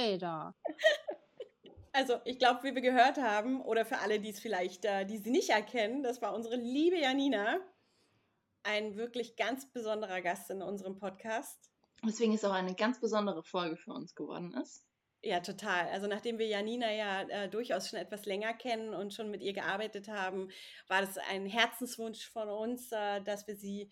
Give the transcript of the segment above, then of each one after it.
leider. Also, ich glaube, wie wir gehört haben, oder für alle, die es vielleicht, äh, die sie nicht erkennen, das war unsere liebe Janina. Ein wirklich ganz besonderer Gast in unserem Podcast. Deswegen ist auch eine ganz besondere Folge für uns geworden ist. Ja, total. Also nachdem wir Janina ja äh, durchaus schon etwas länger kennen und schon mit ihr gearbeitet haben, war das ein Herzenswunsch von uns, äh, dass wir sie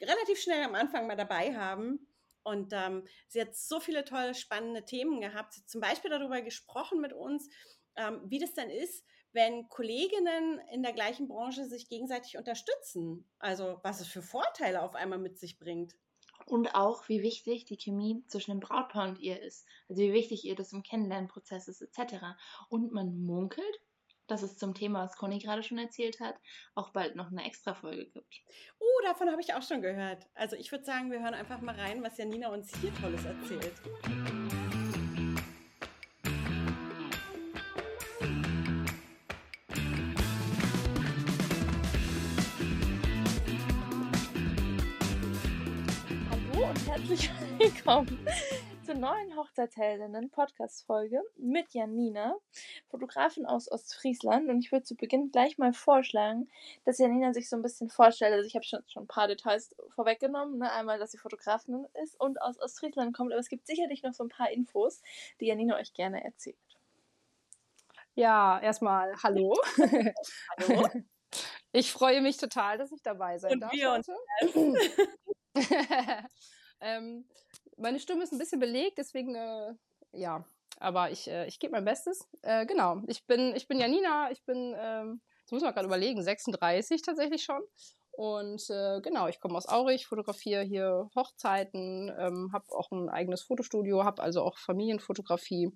relativ schnell am Anfang mal dabei haben. Und ähm, sie hat so viele tolle, spannende Themen gehabt. Sie hat zum Beispiel darüber gesprochen mit uns, ähm, wie das dann ist, wenn Kolleginnen in der gleichen Branche sich gegenseitig unterstützen. Also was es für Vorteile auf einmal mit sich bringt. Und auch, wie wichtig die Chemie zwischen dem Brautpaar und ihr ist. Also wie wichtig ihr das im Kennenlernprozess ist, etc. Und man munkelt, dass es zum Thema, was Conny gerade schon erzählt hat, auch bald noch eine extra Folge gibt. Uh, davon habe ich auch schon gehört. Also ich würde sagen, wir hören einfach mal rein, was Janina uns hier Tolles erzählt. Hallo und herzlich willkommen zur neuen Hochzeitsheldinnen Podcast-Folge mit Janina, Fotografin aus Ostfriesland. Und ich würde zu Beginn gleich mal vorschlagen, dass Janina sich so ein bisschen vorstellt. Also ich habe schon, schon ein paar Details vorweggenommen. Ne? Einmal, dass sie Fotografin ist und aus Ostfriesland kommt. Aber es gibt sicherlich noch so ein paar Infos, die Janina euch gerne erzählt. Ja, erstmal hallo. hallo. Ich freue mich total, dass ich dabei sein und darf. Wir uns ähm, meine Stimme ist ein bisschen belegt, deswegen, äh, ja, aber ich, äh, ich gebe mein Bestes. Äh, genau, ich bin, ich bin Janina, ich bin, ähm, das muss man gerade überlegen, 36 tatsächlich schon. Und äh, genau, ich komme aus Aurich, fotografiere hier Hochzeiten, ähm, habe auch ein eigenes Fotostudio, habe also auch Familienfotografie.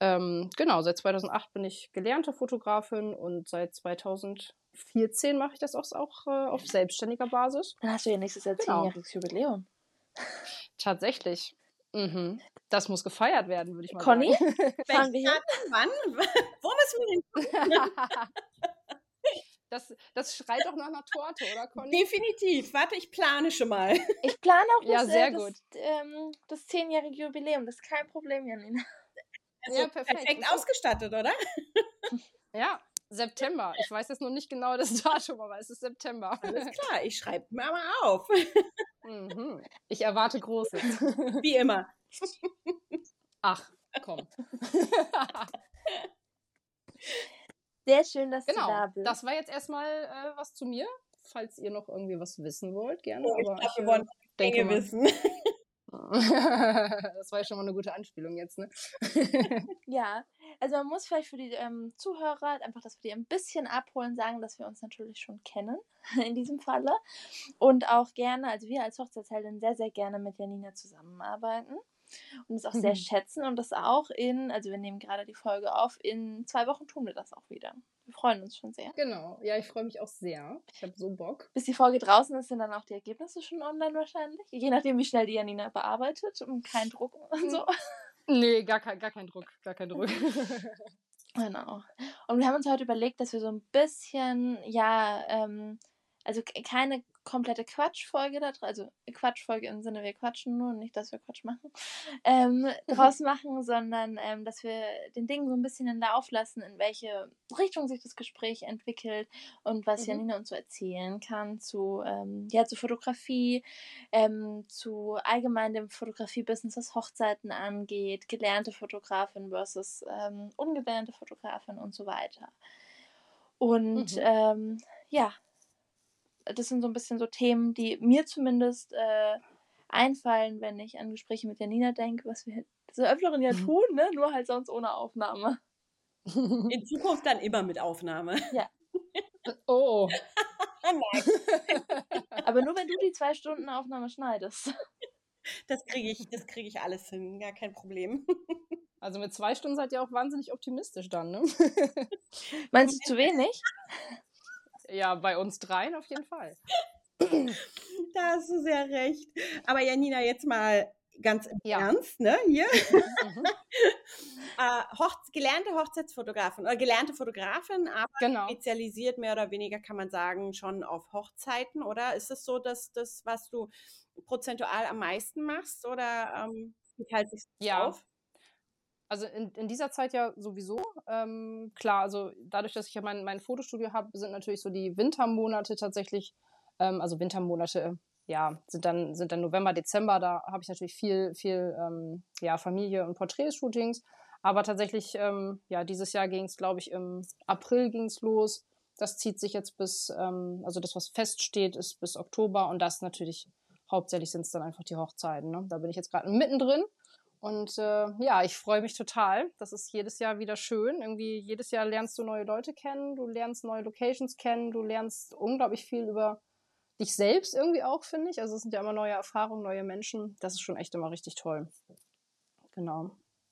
Ähm, genau, seit 2008 bin ich gelernte Fotografin und seit 2014 mache ich das auch, auch äh, auf selbstständiger Basis. Dann hast du ja nächstes Jahr Genau. zehnjähriges Jubiläum. Tatsächlich. Mhm. Das muss gefeiert werden, würde ich mal Conny? sagen. Welches Wann? Wo müssen wir hin? Das, das schreit doch nach einer Torte, oder Conny? Definitiv. Warte, ich plane schon mal. Ich plane auch Ja, das, sehr äh, das, gut. ähm, das zehnjährige Jubiläum. Das ist kein Problem, Janina. Also Ja, perfekt. perfekt ausgestattet, oder? Ja, September. Ich weiß jetzt noch nicht genau das Datum, aber es ist September. Alles klar, ich schreibe mir mal auf. Mhm. Ich erwarte Großes. Wie immer. Ach, komm. Sehr schön, dass du da genau. bist. Das war jetzt erstmal äh, was zu mir. Falls ihr noch irgendwie was wissen wollt, gerne. Oh, ich aber glaube, wir äh, wollen Dinge wissen. das war ja schon mal eine gute Anspielung jetzt, ne? Ja, also man muss vielleicht für die ähm, Zuhörer, einfach, dass wir die ein bisschen abholen, sagen, dass wir uns natürlich schon kennen, in diesem Falle. Und auch gerne, also wir als Hochzeitsheldin sehr, sehr gerne mit Janina zusammenarbeiten. Und es auch sehr Mhm. schätzen und das auch in, also wir nehmen gerade die Folge auf, in zwei Wochen tun wir das auch wieder. Wir freuen uns schon sehr. genau. Ja, ich freue mich auch sehr. Ich habe so Bock. Bis die Folge draußen ist, sind dann auch die Ergebnisse schon online wahrscheinlich. Je nachdem, wie schnell die Janina bearbeitet und kein Druck und so. Nee, gar kein, gar kein Druck. Gar kein Druck. Genau. Und wir haben uns heute überlegt, dass wir so ein bisschen, ja, ähm, also keine komplette Quatschfolge da also Quatschfolge im Sinne, wir quatschen nur, nicht, dass wir Quatsch machen, ähm, draus machen, sondern ähm, dass wir den Dingen so ein bisschen den Lauf lassen, in welche Richtung sich das Gespräch entwickelt und was Mhm. Janina uns so erzählen kann zu, ähm, ja, zu Fotografie, ähm, zu allgemein dem Fotografie-Business, was Hochzeiten angeht, gelernte Fotografin versus ähm, ungelernte Fotografin und so weiter. Und Mhm. ähm, ja, das sind so ein bisschen so Themen, die mir zumindest äh, einfallen, wenn ich an Gespräche mit Janina denke, was wir des Öfteren ja Mhm. tun, ne? nur halt sonst ohne Aufnahme. In Zukunft dann immer mit Aufnahme. oh. Nein, Aber nur wenn du die zwei Stunden Aufnahme schneidest. das kriege ich, das kriege ich alles hin, gar kein Problem. Also mit zwei Stunden seid ihr auch wahnsinnig optimistisch dann, ne? Meinst du zu wenig? Ja, bei uns dreien auf jeden Fall. Da hast du sehr recht. Aber Janina, jetzt mal ganz im Ja. Ernst, ne? Hier. Mhm. Äh, Hochz gelernte Hochzeitsfotografin oder gelernte Fotografin, aber Genau. spezialisiert mehr oder weniger, kann man sagen, schon auf Hochzeiten, oder? Ist es so, dass das, was du prozentual am meisten machst oder ähm, wie teilt sich das Ja. auf? Also in, in dieser Zeit ja sowieso. Ähm, klar, also dadurch, dass ich ja mein, mein Fotostudio habe, sind natürlich so die Wintermonate tatsächlich, ähm, also Wintermonate, ja, sind dann, sind dann November, Dezember, da habe ich natürlich viel, viel ähm, ja, Familie und Porträtshootings. Aber tatsächlich, ähm, ja, dieses Jahr ging es, glaube ich, im April ging es los. Das zieht sich jetzt bis, ähm, also das, was feststeht, ist bis Oktober und das natürlich, hauptsächlich sind es dann einfach die Hochzeiten. Ne? Da bin ich jetzt gerade mittendrin. Und äh, ja, ich freue mich total. Das ist jedes Jahr wieder schön. Irgendwie jedes Jahr lernst du neue Leute kennen, du lernst neue Locations kennen, du lernst unglaublich viel über dich selbst irgendwie auch, finde ich. Also es sind ja immer neue Erfahrungen, neue Menschen. Das ist schon echt immer richtig toll. Genau.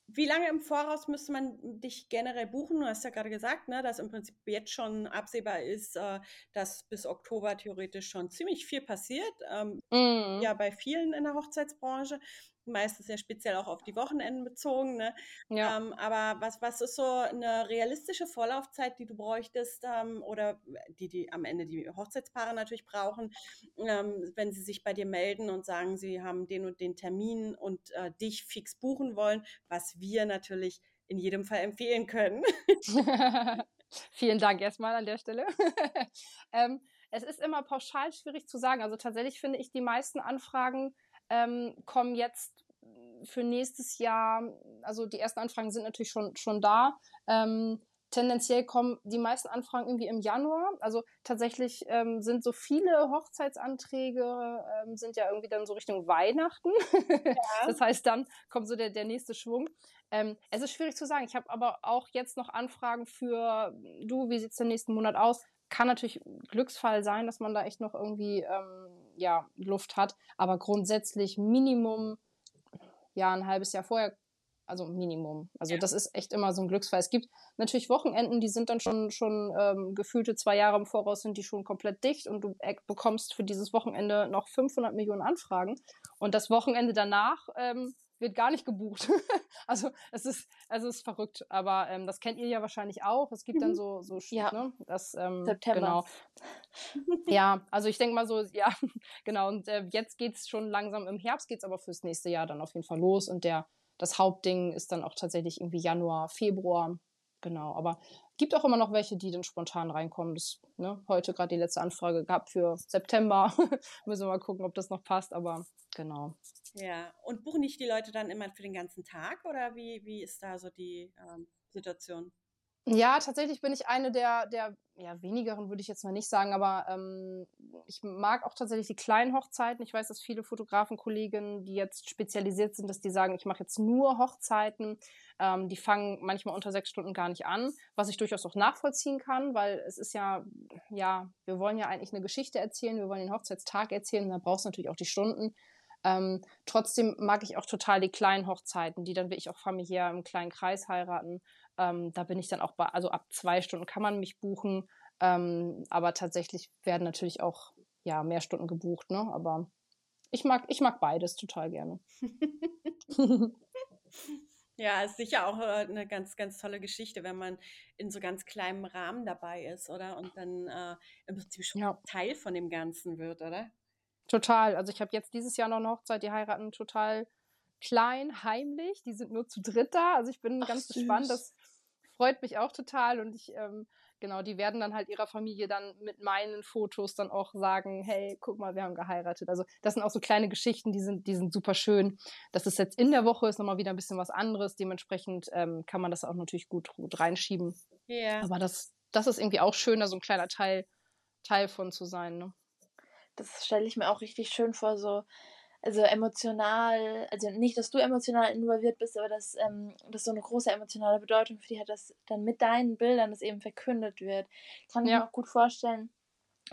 Wie lange im Voraus müsste man dich generell buchen? Du hast ja gerade gesagt, ne, dass im Prinzip jetzt schon absehbar ist, äh, dass bis Oktober theoretisch schon ziemlich viel passiert. Ähm, mm. Ja, bei vielen in der Hochzeitsbranche meistens ja speziell auch auf die Wochenenden bezogen. Ne? Ja. Ähm, aber was, was ist so eine realistische Vorlaufzeit, die du bräuchtest ähm, oder die, die am Ende die Hochzeitspaare natürlich brauchen, ähm, wenn sie sich bei dir melden und sagen, sie haben den und den Termin und äh, dich fix buchen wollen, was wir natürlich in jedem Fall empfehlen können. Vielen Dank erstmal an der Stelle. ähm, es ist immer pauschal schwierig zu sagen. Also tatsächlich finde ich die meisten Anfragen ähm, kommen jetzt für nächstes Jahr, also die ersten Anfragen sind natürlich schon, schon da. Ähm, tendenziell kommen die meisten Anfragen irgendwie im Januar. Also tatsächlich ähm, sind so viele Hochzeitsanträge, ähm, sind ja irgendwie dann so Richtung Weihnachten. Ja. das heißt, dann kommt so der, der nächste Schwung. Ähm, es ist schwierig zu sagen. Ich habe aber auch jetzt noch Anfragen für, du, wie sieht es den nächsten Monat aus? Kann natürlich Glücksfall sein, dass man da echt noch irgendwie ähm, ja, Luft hat. Aber grundsätzlich Minimum, ja, ein halbes Jahr vorher, also Minimum. Also ja. das ist echt immer so ein Glücksfall. Es gibt natürlich Wochenenden, die sind dann schon, schon ähm, gefühlte zwei Jahre im Voraus, sind die schon komplett dicht und du bekommst für dieses Wochenende noch 500 Millionen Anfragen. Und das Wochenende danach ähm, wird gar nicht gebucht. also es ist, also es ist verrückt. Aber ähm, das kennt ihr ja wahrscheinlich auch. Es gibt mhm. dann so, so ja. ne? Das, ähm, September. Genau. ja, also ich denke mal so, ja, genau. Und äh, jetzt es schon langsam im Herbst, geht es aber fürs nächste Jahr dann auf jeden Fall los. Und der, das Hauptding ist dann auch tatsächlich irgendwie Januar, Februar. Genau. Aber gibt auch immer noch welche, die dann spontan reinkommen. Das, ne, heute gerade die letzte Anfrage gehabt für September. Müssen wir mal gucken, ob das noch passt, aber genau. Ja, und buchen nicht die Leute dann immer für den ganzen Tag oder wie, wie ist da so die ähm, Situation? Ja, tatsächlich bin ich eine der, der ja, wenigeren, würde ich jetzt mal nicht sagen, aber ähm, ich mag auch tatsächlich die kleinen Hochzeiten. Ich weiß, dass viele Fotografenkolleginnen, die jetzt spezialisiert sind, dass die sagen, ich mache jetzt nur Hochzeiten. Ähm, die fangen manchmal unter sechs Stunden gar nicht an, was ich durchaus auch nachvollziehen kann, weil es ist ja, ja, wir wollen ja eigentlich eine Geschichte erzählen, wir wollen den Hochzeitstag erzählen, da brauchst du natürlich auch die Stunden. Ähm, trotzdem mag ich auch total die kleinen Hochzeiten, die dann wirklich auch familiär im kleinen Kreis heiraten. Ähm, da bin ich dann auch bei, also ab zwei Stunden kann man mich buchen, ähm, aber tatsächlich werden natürlich auch ja mehr Stunden gebucht, ne? Aber ich mag, ich mag beides total gerne. Ja, ist sicher auch äh, eine ganz, ganz tolle Geschichte, wenn man in so ganz kleinem Rahmen dabei ist, oder? Und dann äh, im Prinzip schon ja. Teil von dem Ganzen wird, oder? Total. Also ich habe jetzt dieses Jahr noch eine Hochzeit, die heiraten total klein, heimlich. Die sind nur zu dritt da. Also ich bin Ach, ganz süß. gespannt. Das freut mich auch total. Und ich, ähm, genau, die werden dann halt ihrer Familie dann mit meinen Fotos dann auch sagen, hey, guck mal, wir haben geheiratet. Also das sind auch so kleine Geschichten, die sind, die sind super schön. Das ist jetzt in der Woche, ist nochmal wieder ein bisschen was anderes. Dementsprechend ähm, kann man das auch natürlich gut, gut reinschieben. Ja. Yeah. Aber das, das ist irgendwie auch schön, da so ein kleiner Teil, Teil von zu sein. Ne? Das stelle ich mir auch richtig schön vor, so also emotional, also nicht, dass du emotional involviert bist, aber dass ähm, das so eine große emotionale Bedeutung für dich hat, dass dann mit deinen Bildern das eben verkündet wird. Kann ich ja. mir auch gut vorstellen.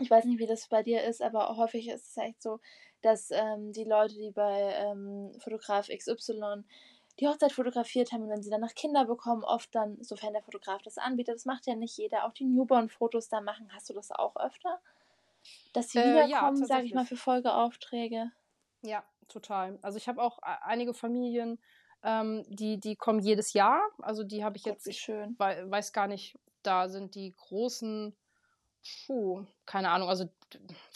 Ich weiß nicht, wie das bei dir ist, aber häufig ist es echt so, dass ähm, die Leute, die bei ähm, Fotograf XY die Hochzeit fotografiert haben, wenn sie dann nach Kinder bekommen, oft dann, sofern der Fotograf das anbietet, das macht ja nicht jeder, auch die Newborn-Fotos da machen. Hast du das auch öfter? Dass sie äh, wiederkommen, ja, sage ich mal, für Folgeaufträge. Ja, total. Also ich habe auch einige Familien, ähm, die, die kommen jedes Jahr. Also die habe ich Gott, jetzt, schön. We weiß gar nicht, da sind die großen, puh, keine Ahnung, also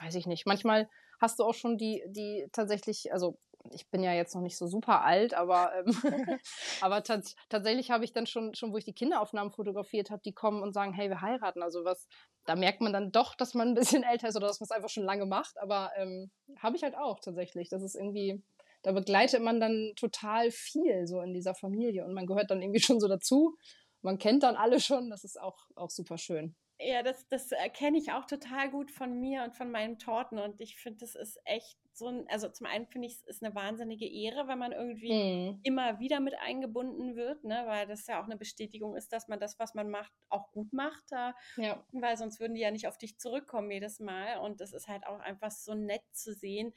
weiß ich nicht. Manchmal hast du auch schon die, die tatsächlich, also ich bin ja jetzt noch nicht so super alt, aber, ähm, aber tats tatsächlich habe ich dann schon, schon, wo ich die Kinderaufnahmen fotografiert habe, die kommen und sagen, hey, wir heiraten. Also was, da merkt man dann doch, dass man ein bisschen älter ist oder dass man es einfach schon lange macht. Aber ähm, habe ich halt auch tatsächlich. Das ist irgendwie, da begleitet man dann total viel so in dieser Familie und man gehört dann irgendwie schon so dazu. Man kennt dann alle schon, das ist auch, auch super schön. Ja, das, das kenne ich auch total gut von mir und von meinen Torten. Und ich finde, das ist echt so ein, also zum einen finde ich, es ist eine wahnsinnige Ehre, wenn man irgendwie mm. immer wieder mit eingebunden wird, ne? weil das ja auch eine Bestätigung ist, dass man das, was man macht, auch gut macht. Ja. Weil sonst würden die ja nicht auf dich zurückkommen jedes Mal. Und es ist halt auch einfach so nett zu sehen,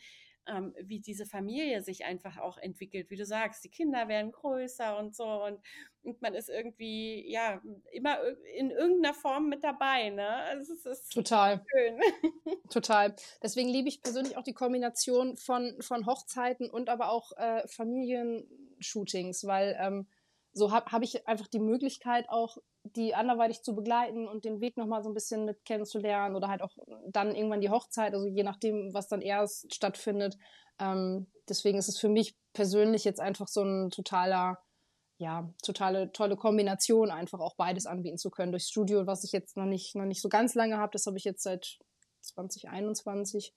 ähm, wie diese Familie sich einfach auch entwickelt. Wie du sagst, die Kinder werden größer und so und, und man ist irgendwie, ja, immer in irgendeiner Form mit dabei. Ne? Also es ist Total. Schön. Total. Deswegen liebe ich persönlich auch die Kombination von, von Hochzeiten und aber auch äh, Familienshootings, weil ähm, so habe hab ich einfach die Möglichkeit auch die anderweitig zu begleiten und den Weg nochmal so ein bisschen mit kennenzulernen oder halt auch dann irgendwann die Hochzeit, also je nachdem, was dann erst stattfindet. Ähm, deswegen ist es für mich persönlich jetzt einfach so ein totaler, ja, totale tolle Kombination, einfach auch beides anbieten zu können. Durchs Studio, was ich jetzt noch nicht, noch nicht so ganz lange habe, das habe ich jetzt seit 2021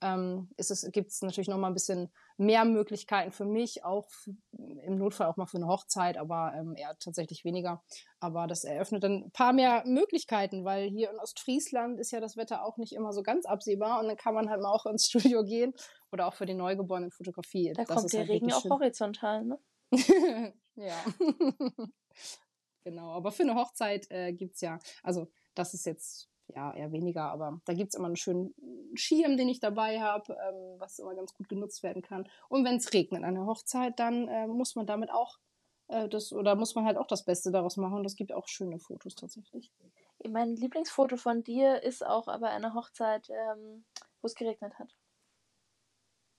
ähm, gibt es natürlich noch mal ein bisschen mehr Möglichkeiten für mich, auch im Notfall auch mal für eine Hochzeit, aber ähm, eher tatsächlich weniger. Aber das eröffnet dann ein paar mehr Möglichkeiten, weil hier in Ostfriesland ist ja das Wetter auch nicht immer so ganz absehbar und dann kann man halt mal auch ins Studio gehen oder auch für die Neugeborenen Fotografie. Da das kommt der halt Regen auch horizontal, ne? ja. genau, aber für eine Hochzeit äh, gibt es ja, also das ist jetzt ja, eher weniger, aber da gibt es immer einen schönen Schirm, den ich dabei habe, ähm, was immer ganz gut genutzt werden kann. Und wenn es regnet an der Hochzeit, dann äh, muss man damit auch äh, das, oder muss man halt auch das Beste daraus machen. Und es gibt auch schöne Fotos tatsächlich. Mein Lieblingsfoto von dir ist auch aber eine Hochzeit, ähm, wo es geregnet hat.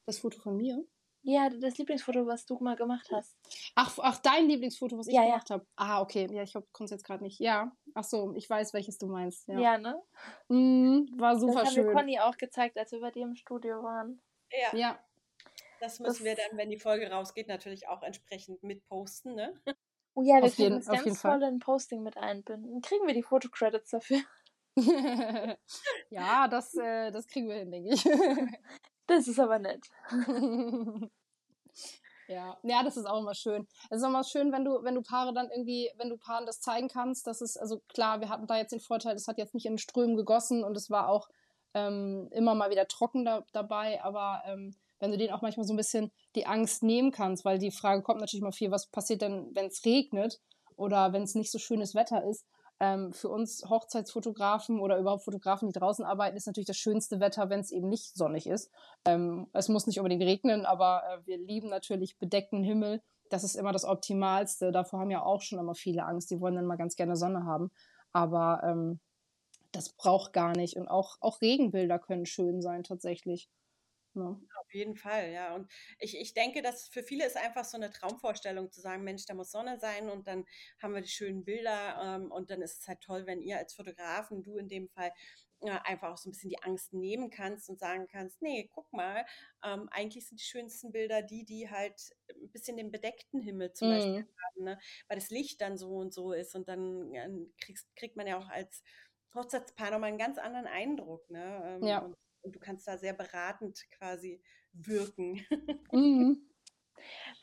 Das Foto von mir? Ja, das Lieblingsfoto, was du mal gemacht hast. Ach, ach dein Lieblingsfoto, was ich ja, gemacht ja. habe. Ah, okay. Ja, ich kommt jetzt gerade nicht. Ja. Ach so, ich weiß, welches du meinst. Ja, ja ne? Mm, war super das schön. Das hat mir Conny auch gezeigt, als wir bei dir im Studio waren. Ja. ja. Das müssen das wir dann, wenn die Folge rausgeht, natürlich auch entsprechend mitposten, ne? Oh ja, wir auf können jeden, uns ganz voll in Posting mit einbinden. Kriegen wir die Fotocredits dafür? ja, das, äh, das kriegen wir hin, denke ich. Das ist aber nett. Ja, ja, das ist auch immer schön. Es ist auch immer schön, wenn du, wenn du Paare dann irgendwie, wenn du Paaren das zeigen kannst, dass es, also klar, wir hatten da jetzt den Vorteil, es hat jetzt nicht in Strömen gegossen und es war auch ähm, immer mal wieder trocken da, dabei, aber ähm, wenn du denen auch manchmal so ein bisschen die Angst nehmen kannst, weil die Frage kommt natürlich mal viel, was passiert denn, wenn es regnet oder wenn es nicht so schönes Wetter ist ähm, für uns Hochzeitsfotografen oder überhaupt Fotografen, die draußen arbeiten, ist natürlich das schönste Wetter, wenn es eben nicht sonnig ist. Ähm, es muss nicht unbedingt regnen, aber äh, wir lieben natürlich bedeckten Himmel. Das ist immer das Optimalste. Davor haben ja auch schon immer viele Angst. Die wollen dann mal ganz gerne Sonne haben. Aber ähm, das braucht gar nicht. Und auch, auch Regenbilder können schön sein, tatsächlich. Ne? Auf jeden Fall, ja. Und ich, ich denke, dass für viele ist einfach so eine Traumvorstellung zu sagen, Mensch, da muss Sonne sein und dann haben wir die schönen Bilder ähm, und dann ist es halt toll, wenn ihr als Fotografen, du in dem Fall, äh, einfach auch so ein bisschen die Angst nehmen kannst und sagen kannst, nee, guck mal, ähm, eigentlich sind die schönsten Bilder die, die halt ein bisschen den bedeckten Himmel zum mm. Beispiel mhm. haben, ne? weil das Licht dann so und so ist und dann ja, kriegst, kriegt man ja auch als Hochzeitspaar nochmal einen ganz anderen Eindruck. Ne? Ähm, ja. Und und du kannst da sehr beratend quasi wirken. Mhm.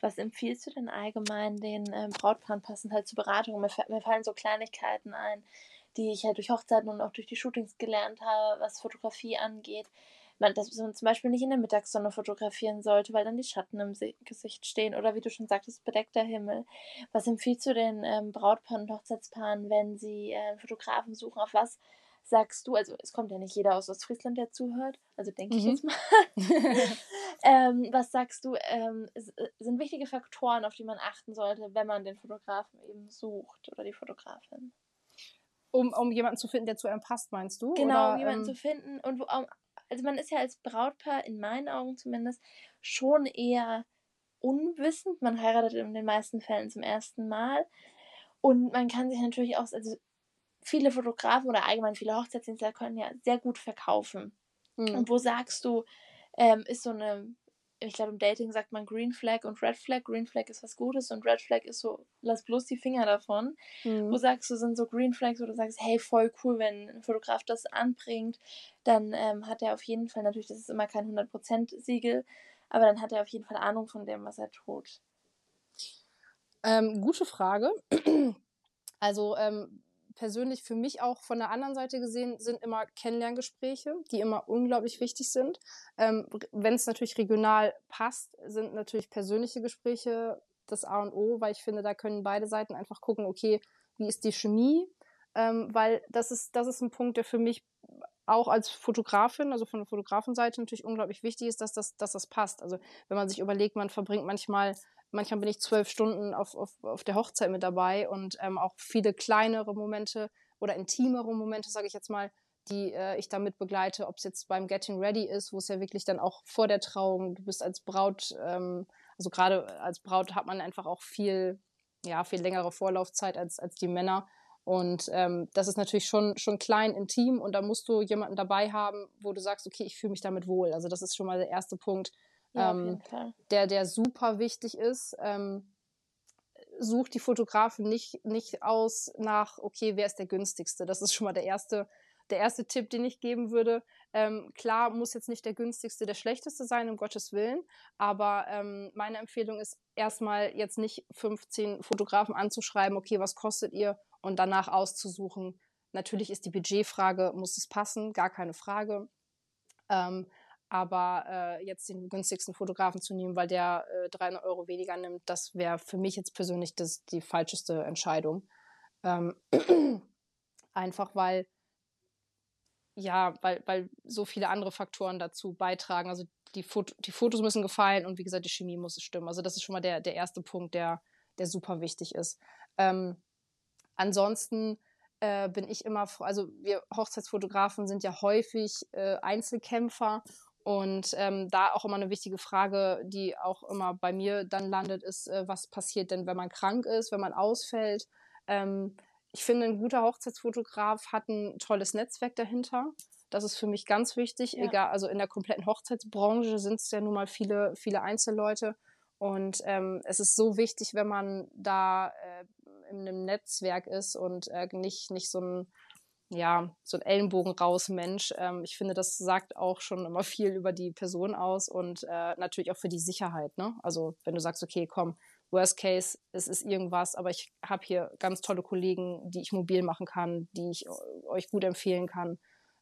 Was empfiehlst du denn allgemein den ähm, Brautpaaren passend halt zur Beratung? Mir, mir, fallen so Kleinigkeiten ein, die ich halt durch Hochzeiten und auch durch die Shootings gelernt habe, was Fotografie angeht. Man, dass man zum Beispiel nicht in der Mittagssonne fotografieren sollte, weil dann die Schatten im Gesicht stehen oder wie du schon sagtest, bedeckter Himmel. Was empfiehlst du den ähm, Brautpaaren und Hochzeitspaaren, wenn sie äh, Fotografen suchen? Auf was sagst du, also es kommt ja nicht jeder aus Ostfriesland, der zuhört, also denke mhm. ich jetzt mal. ähm, was sagst du, ähm, äh, sind wichtige Faktoren, auf die man achten sollte, wenn man den Fotografen eben sucht oder die Fotografin? Um, um jemanden zu finden, der zu einem passt, meinst du? Genau, oder, um jemanden ähm, zu finden. Und wo, also man ist ja als Brautpaar, in meinen Augen zumindest, schon eher unwissend. Man heiratet in den meisten Fällen zum ersten Mal. Und man kann sich natürlich auch, also viele Fotografen oder allgemein viele Hochzeitsdienstler können ja sehr gut verkaufen. Mhm. Und wo sagst du, ähm, ist so eine ich glaube, im Dating sagt man Green Flag und Red Flag. Green Flag ist was Gutes und Red Flag ist so, lass bloß die Finger davon. Mhm. Wo sagst du, sind so Green Flags, wo du sagst, hey, voll cool, wenn ein Fotograf das anbringt, dann ähm, hat er auf jeden Fall, natürlich, das ist immer kein 100% Siegel, aber dann hat er auf jeden Fall Ahnung von dem, was er tut. Ähm, gute Frage. Also ähm, persönlich für mich auch von der anderen Seite gesehen sind immer Kennenlerngespräche, die immer unglaublich wichtig sind. Ähm, Wenn es natürlich regional passt, sind natürlich persönliche Gespräche das A und O, weil ich finde, da können beide Seiten einfach gucken, okay, wie ist die Chemie? Ähm, weil das ist, das ist ein Punkt, der für mich auch als Fotografin, also von der Fotografenseite natürlich unglaublich wichtig ist, dass das, dass das passt. Also wenn man sich überlegt, man verbringt manchmal manchmal bin ich zwölf Stunden auf, auf, auf der Hochzeit mit dabei und ähm, auch viele kleinere Momente oder intimere Momente, sage ich jetzt mal, die äh, ich damit begleite, ob es jetzt beim Getting Ready ist, wo es ja wirklich dann auch vor der Trauung, du bist als Braut, ähm, also gerade als Braut hat man einfach auch viel, ja, viel längere Vorlaufzeit als, als die Männer. Und ähm, das ist natürlich schon, schon klein, intim und da musst du jemanden dabei haben, wo du sagst, okay, ich fühle mich damit wohl. Also das ist schon mal der erste Punkt, ja, ähm, der, der super wichtig ist. Ähm, sucht die Fotografen nicht, nicht aus nach, okay, wer ist der günstigste? Das ist schon mal der erste, der erste Tipp, den ich geben würde. Ähm, klar, muss jetzt nicht der günstigste, der schlechteste sein, um Gottes Willen. Aber ähm, meine Empfehlung ist erstmal jetzt nicht 15 Fotografen anzuschreiben, okay, was kostet ihr? Und danach auszusuchen. Natürlich ist die Budgetfrage, muss es passen? Gar keine Frage. Ähm, aber äh, jetzt den günstigsten Fotografen zu nehmen, weil der äh, 300 Euro weniger nimmt, das wäre für mich jetzt persönlich das, die falscheste Entscheidung. Ähm, einfach weil, ja, weil, weil so viele andere Faktoren dazu beitragen. Also die, Foto, die Fotos müssen gefallen und wie gesagt, die Chemie muss stimmen. Also das ist schon mal der, der erste Punkt, der, der super wichtig ist. Ähm, ansonsten äh, bin ich immer, also wir Hochzeitsfotografen sind ja häufig äh, Einzelkämpfer und ähm, da auch immer eine wichtige Frage, die auch immer bei mir dann landet, ist, äh, was passiert denn, wenn man krank ist, wenn man ausfällt? Ähm, ich finde, ein guter Hochzeitsfotograf hat ein tolles Netzwerk dahinter. Das ist für mich ganz wichtig. Ja. Egal, also in der kompletten Hochzeitsbranche sind es ja nun mal viele, viele Einzelleute. Und ähm, es ist so wichtig, wenn man da äh, in einem Netzwerk ist und äh, nicht, nicht so ein ja, so ein Ellenbogen raus Mensch. Ähm, ich finde, das sagt auch schon immer viel über die Person aus und äh, natürlich auch für die Sicherheit. Ne? Also wenn du sagst, okay, komm, Worst Case, es ist irgendwas, aber ich habe hier ganz tolle Kollegen, die ich mobil machen kann, die ich euch gut empfehlen kann,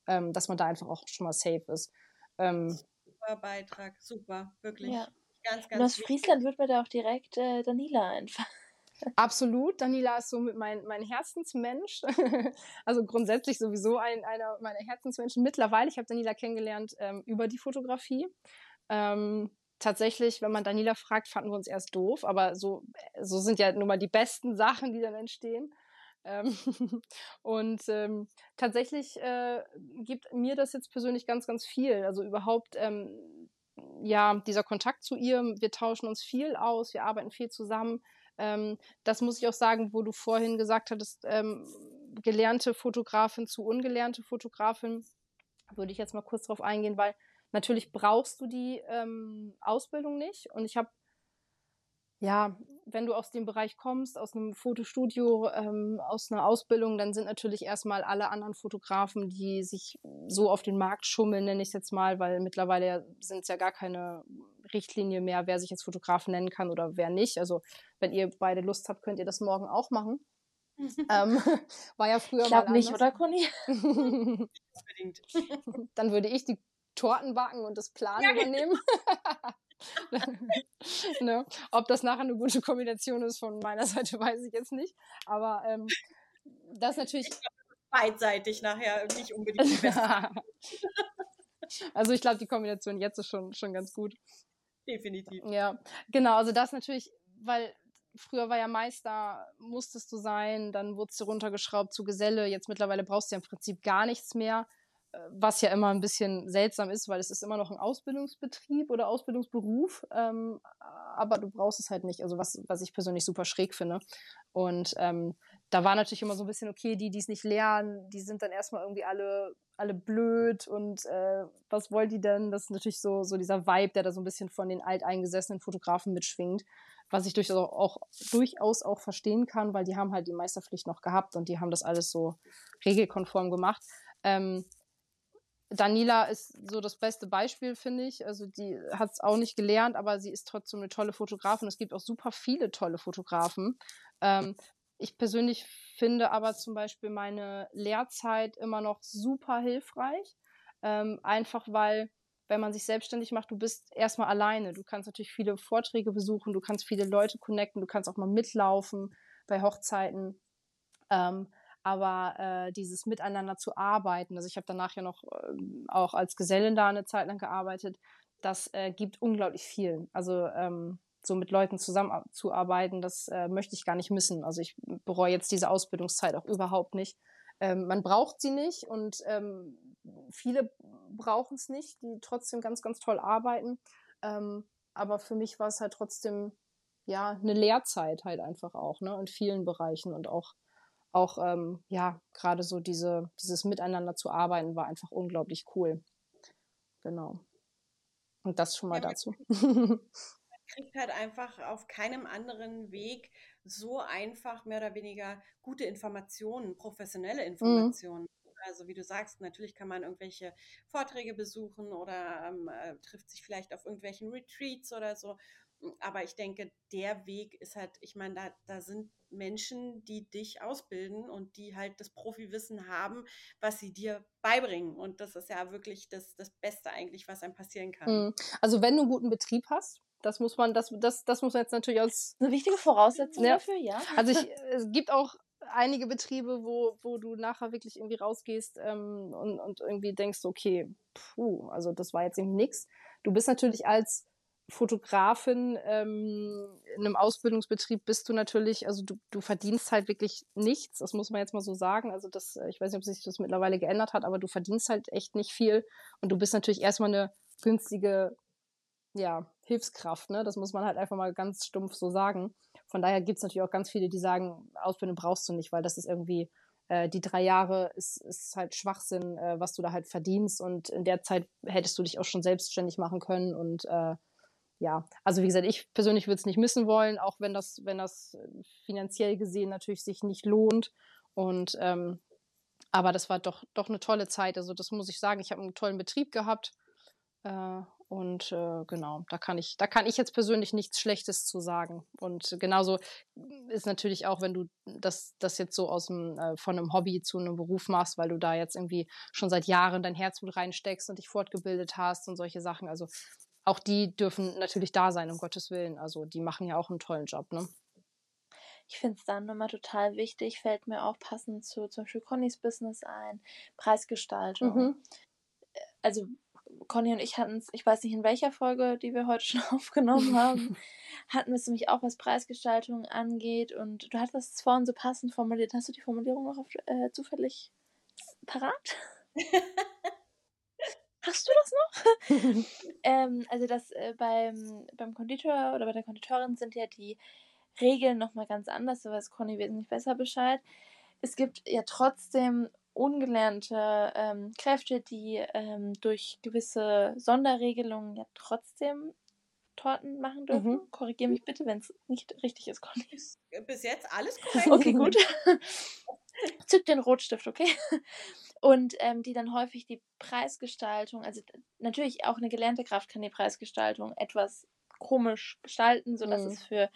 ähm, dass man da einfach auch schon mal safe ist. Ähm, super Beitrag, super, wirklich. Ja. Ganz, ganz und aus Friesland wird mir da auch direkt äh, Daniela einfach. Absolut. Daniela ist so mit mein, mein Herzensmensch. also grundsätzlich sowieso ein, einer meiner Herzensmenschen. Mittlerweile, ich habe Daniela kennengelernt ähm, über die Fotografie. Ähm, tatsächlich, wenn man Daniela fragt, fanden wir uns erst doof, aber so, so sind ja nun mal die besten Sachen, die dann entstehen. Ähm, und ähm, tatsächlich äh, gibt mir das jetzt persönlich ganz, ganz viel. Also überhaupt, ähm, ja, dieser Kontakt zu ihr, wir tauschen uns viel aus, wir arbeiten viel zusammen. Ähm, das muss ich auch sagen, wo du vorhin gesagt hattest, ähm, gelernte Fotografin zu ungelernte Fotografin, würde ich jetzt mal kurz darauf eingehen, weil natürlich brauchst du die ähm, Ausbildung nicht. Und ich habe ja, wenn du aus dem Bereich kommst, aus einem Fotostudio, ähm, aus einer Ausbildung, dann sind natürlich erstmal alle anderen Fotografen, die sich so auf den Markt schummeln, nenne ich es jetzt mal, weil mittlerweile sind es ja gar keine Richtlinie mehr, wer sich jetzt Fotograf nennen kann oder wer nicht. Also wenn ihr beide Lust habt, könnt ihr das morgen auch machen. ähm, war ja früher ich mal nicht, oder Conny? Dann würde ich die Torten backen und das Plan ja, genau. übernehmen. ne? Ob das nachher eine gute Kombination ist von meiner Seite, weiß ich jetzt nicht. Aber ähm, das natürlich. Beidseitig nachher nicht unbedingt. also ich glaube, die Kombination jetzt ist schon, schon ganz gut. Definitiv. Ja, genau. Also das natürlich, weil früher war ja Meister, musstest du sein, dann wurdest du runtergeschraubt zu Geselle. Jetzt mittlerweile brauchst du ja im Prinzip gar nichts mehr was ja immer ein bisschen seltsam ist, weil es ist immer noch ein Ausbildungsbetrieb oder Ausbildungsberuf, ähm, aber du brauchst es halt nicht, also was, was ich persönlich super schräg finde. Und ähm, da war natürlich immer so ein bisschen, okay, die, die es nicht lernen, die sind dann erstmal irgendwie alle, alle blöd und äh, was wollen die denn? Das ist natürlich so, so dieser Vibe, der da so ein bisschen von den alteingesessenen Fotografen mitschwingt, was ich durchaus auch, durchaus auch verstehen kann, weil die haben halt die Meisterpflicht noch gehabt und die haben das alles so regelkonform gemacht. Ähm, Danila ist so das beste Beispiel, finde ich. Also die hat es auch nicht gelernt, aber sie ist trotzdem eine tolle Fotografin. Es gibt auch super viele tolle Fotografen. Ähm, ich persönlich finde aber zum Beispiel meine Lehrzeit immer noch super hilfreich. Ähm, einfach weil, wenn man sich selbstständig macht, du bist erstmal alleine. Du kannst natürlich viele Vorträge besuchen, du kannst viele Leute connecten, du kannst auch mal mitlaufen bei Hochzeiten. Ähm, aber äh, dieses Miteinander zu arbeiten, also ich habe danach ja noch äh, auch als Gesellin da eine Zeit lang gearbeitet, das äh, gibt unglaublich viel. Also ähm, so mit Leuten zusammenzuarbeiten, das äh, möchte ich gar nicht missen. Also ich bereue jetzt diese Ausbildungszeit auch überhaupt nicht. Ähm, man braucht sie nicht und ähm, viele brauchen es nicht, die trotzdem ganz, ganz toll arbeiten. Ähm, aber für mich war es halt trotzdem ja eine Lehrzeit halt einfach auch, ne, in vielen Bereichen und auch auch ähm, ja gerade so diese dieses Miteinander zu arbeiten war einfach unglaublich cool. Genau. Und das schon mal ja, dazu. kriegt halt einfach auf keinem anderen Weg so einfach mehr oder weniger gute Informationen, professionelle mhm. Informationen. Mhm. Also wie du sagst, natürlich kann man irgendwelche Vorträge besuchen oder ähm, äh, trifft sich vielleicht auf irgendwelchen Retreats oder so. Aber ich denke, der Weg ist halt, ich meine, da, da sind Menschen, die dich ausbilden und die halt das Profiwissen haben, was sie dir beibringen. Und das ist ja wirklich das, das Beste eigentlich, was einem passieren kann. Mhm. Also wenn du einen guten Betrieb hast, das muss man, das, das, das muss man jetzt natürlich als. Eine wichtige Voraussetzung ja. dafür, ja. Also ich, es gibt auch einige Betriebe, wo, wo du nachher wirklich irgendwie rausgehst ähm, und, und irgendwie denkst, okay, puh, also das war jetzt irgendwie nichts. Du bist natürlich als Fotografin ähm, in einem Ausbildungsbetrieb bist du natürlich, also du, du verdienst halt wirklich nichts, das muss man jetzt mal so sagen. Also das, ich weiß nicht, ob sich das mittlerweile geändert hat, aber du verdienst halt echt nicht viel und du bist natürlich erstmal eine günstige ja, Hilfskraft, ne? Das muss man halt einfach mal ganz stumpf so sagen. Von daher gibt es natürlich auch ganz viele, die sagen, Ausbildung brauchst du nicht, weil das ist irgendwie, äh, die drei Jahre ist, ist halt Schwachsinn, äh, was du da halt verdienst und in der Zeit hättest du dich auch schon selbstständig machen können und äh, ja, also wie gesagt, ich persönlich würde es nicht missen wollen, auch wenn das, wenn das finanziell gesehen natürlich sich nicht lohnt. Und ähm, aber das war doch, doch eine tolle Zeit. Also das muss ich sagen. Ich habe einen tollen Betrieb gehabt. Äh, und äh, genau, da kann ich, da kann ich jetzt persönlich nichts Schlechtes zu sagen. Und genauso ist natürlich auch, wenn du das, das jetzt so aus dem, äh, von einem Hobby zu einem Beruf machst, weil du da jetzt irgendwie schon seit Jahren dein Herzblut reinsteckst und dich fortgebildet hast und solche Sachen. Also auch die dürfen natürlich da sein, um Gottes Willen. Also die machen ja auch einen tollen Job, ne? Ich finde es dann immer total wichtig, fällt mir auch passend zu zum Beispiel Connys Business ein, Preisgestaltung. Mhm. Also Conny und ich hatten es, ich weiß nicht in welcher Folge, die wir heute schon aufgenommen haben, hatten wir es nämlich auch, was Preisgestaltung angeht. Und du hattest es vorhin so passend formuliert. Hast du die Formulierung noch auf, äh, zufällig parat? Hast du das noch? ähm, also das äh, beim, beim Konditor oder bei der Konditorin sind ja die Regeln nochmal ganz anders, da weiß Conny wesentlich besser Bescheid. Es gibt ja trotzdem ungelernte ähm, Kräfte, die ähm, durch gewisse Sonderregelungen ja trotzdem Torten machen dürfen. Mhm. Korrigiere mich bitte, wenn es nicht richtig ist, Conny. Bis jetzt alles korrekt. Okay, gut. Zück den Rotstift, okay? Und ähm, die dann häufig die Preisgestaltung, also natürlich auch eine gelernte Kraft kann die Preisgestaltung etwas komisch gestalten, sodass mhm. es für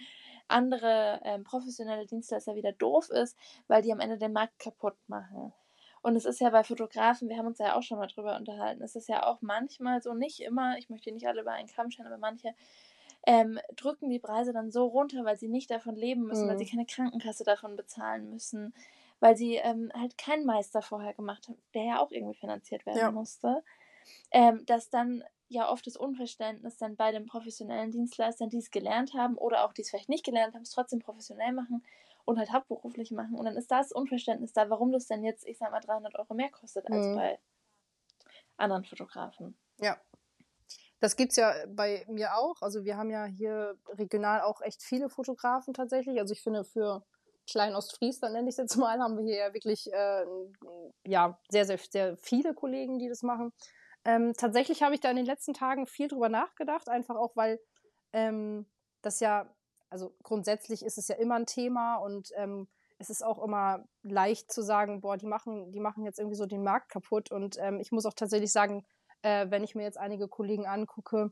andere ähm, professionelle Dienstleister wieder doof ist, weil die am Ende den Markt kaputt machen. Und es ist ja bei Fotografen, wir haben uns ja auch schon mal drüber unterhalten, es ist ja auch manchmal so, nicht immer, ich möchte nicht alle über einen Kamm stellen, aber manche ähm, drücken die Preise dann so runter, weil sie nicht davon leben müssen, mhm. weil sie mhm. keine Krankenkasse davon bezahlen müssen, weil sie ähm, halt keinen Meister vorher gemacht haben, der ja auch irgendwie finanziert werden ja. musste, ähm, dass dann ja oft das Unverständnis dann bei den professionellen Dienstleistern, die es gelernt haben oder auch die es vielleicht nicht gelernt haben, es trotzdem professionell machen, und halt hauptberuflich machen. Und dann ist das Unverständnis da, warum das denn jetzt, ich sag mal, 300 Euro mehr kostet als mhm. bei anderen Fotografen. Ja. Das gibt es ja bei mir auch. Also wir haben ja hier regional auch echt viele Fotografen tatsächlich. Also ich finde für kleinen Ostfriesland, nenne ich es jetzt mal, haben wir hier ja wirklich äh, ja, sehr, sehr, sehr viele Kollegen, die das machen. Ähm, tatsächlich habe ich da in den letzten Tagen viel drüber nachgedacht, einfach auch, weil ähm, das ja, also grundsätzlich ist es ja immer ein Thema und ähm, es ist auch immer leicht zu sagen, boah, die machen, die machen jetzt irgendwie so den Markt kaputt. Und ähm, ich muss auch tatsächlich sagen, äh, wenn ich mir jetzt einige Kollegen angucke,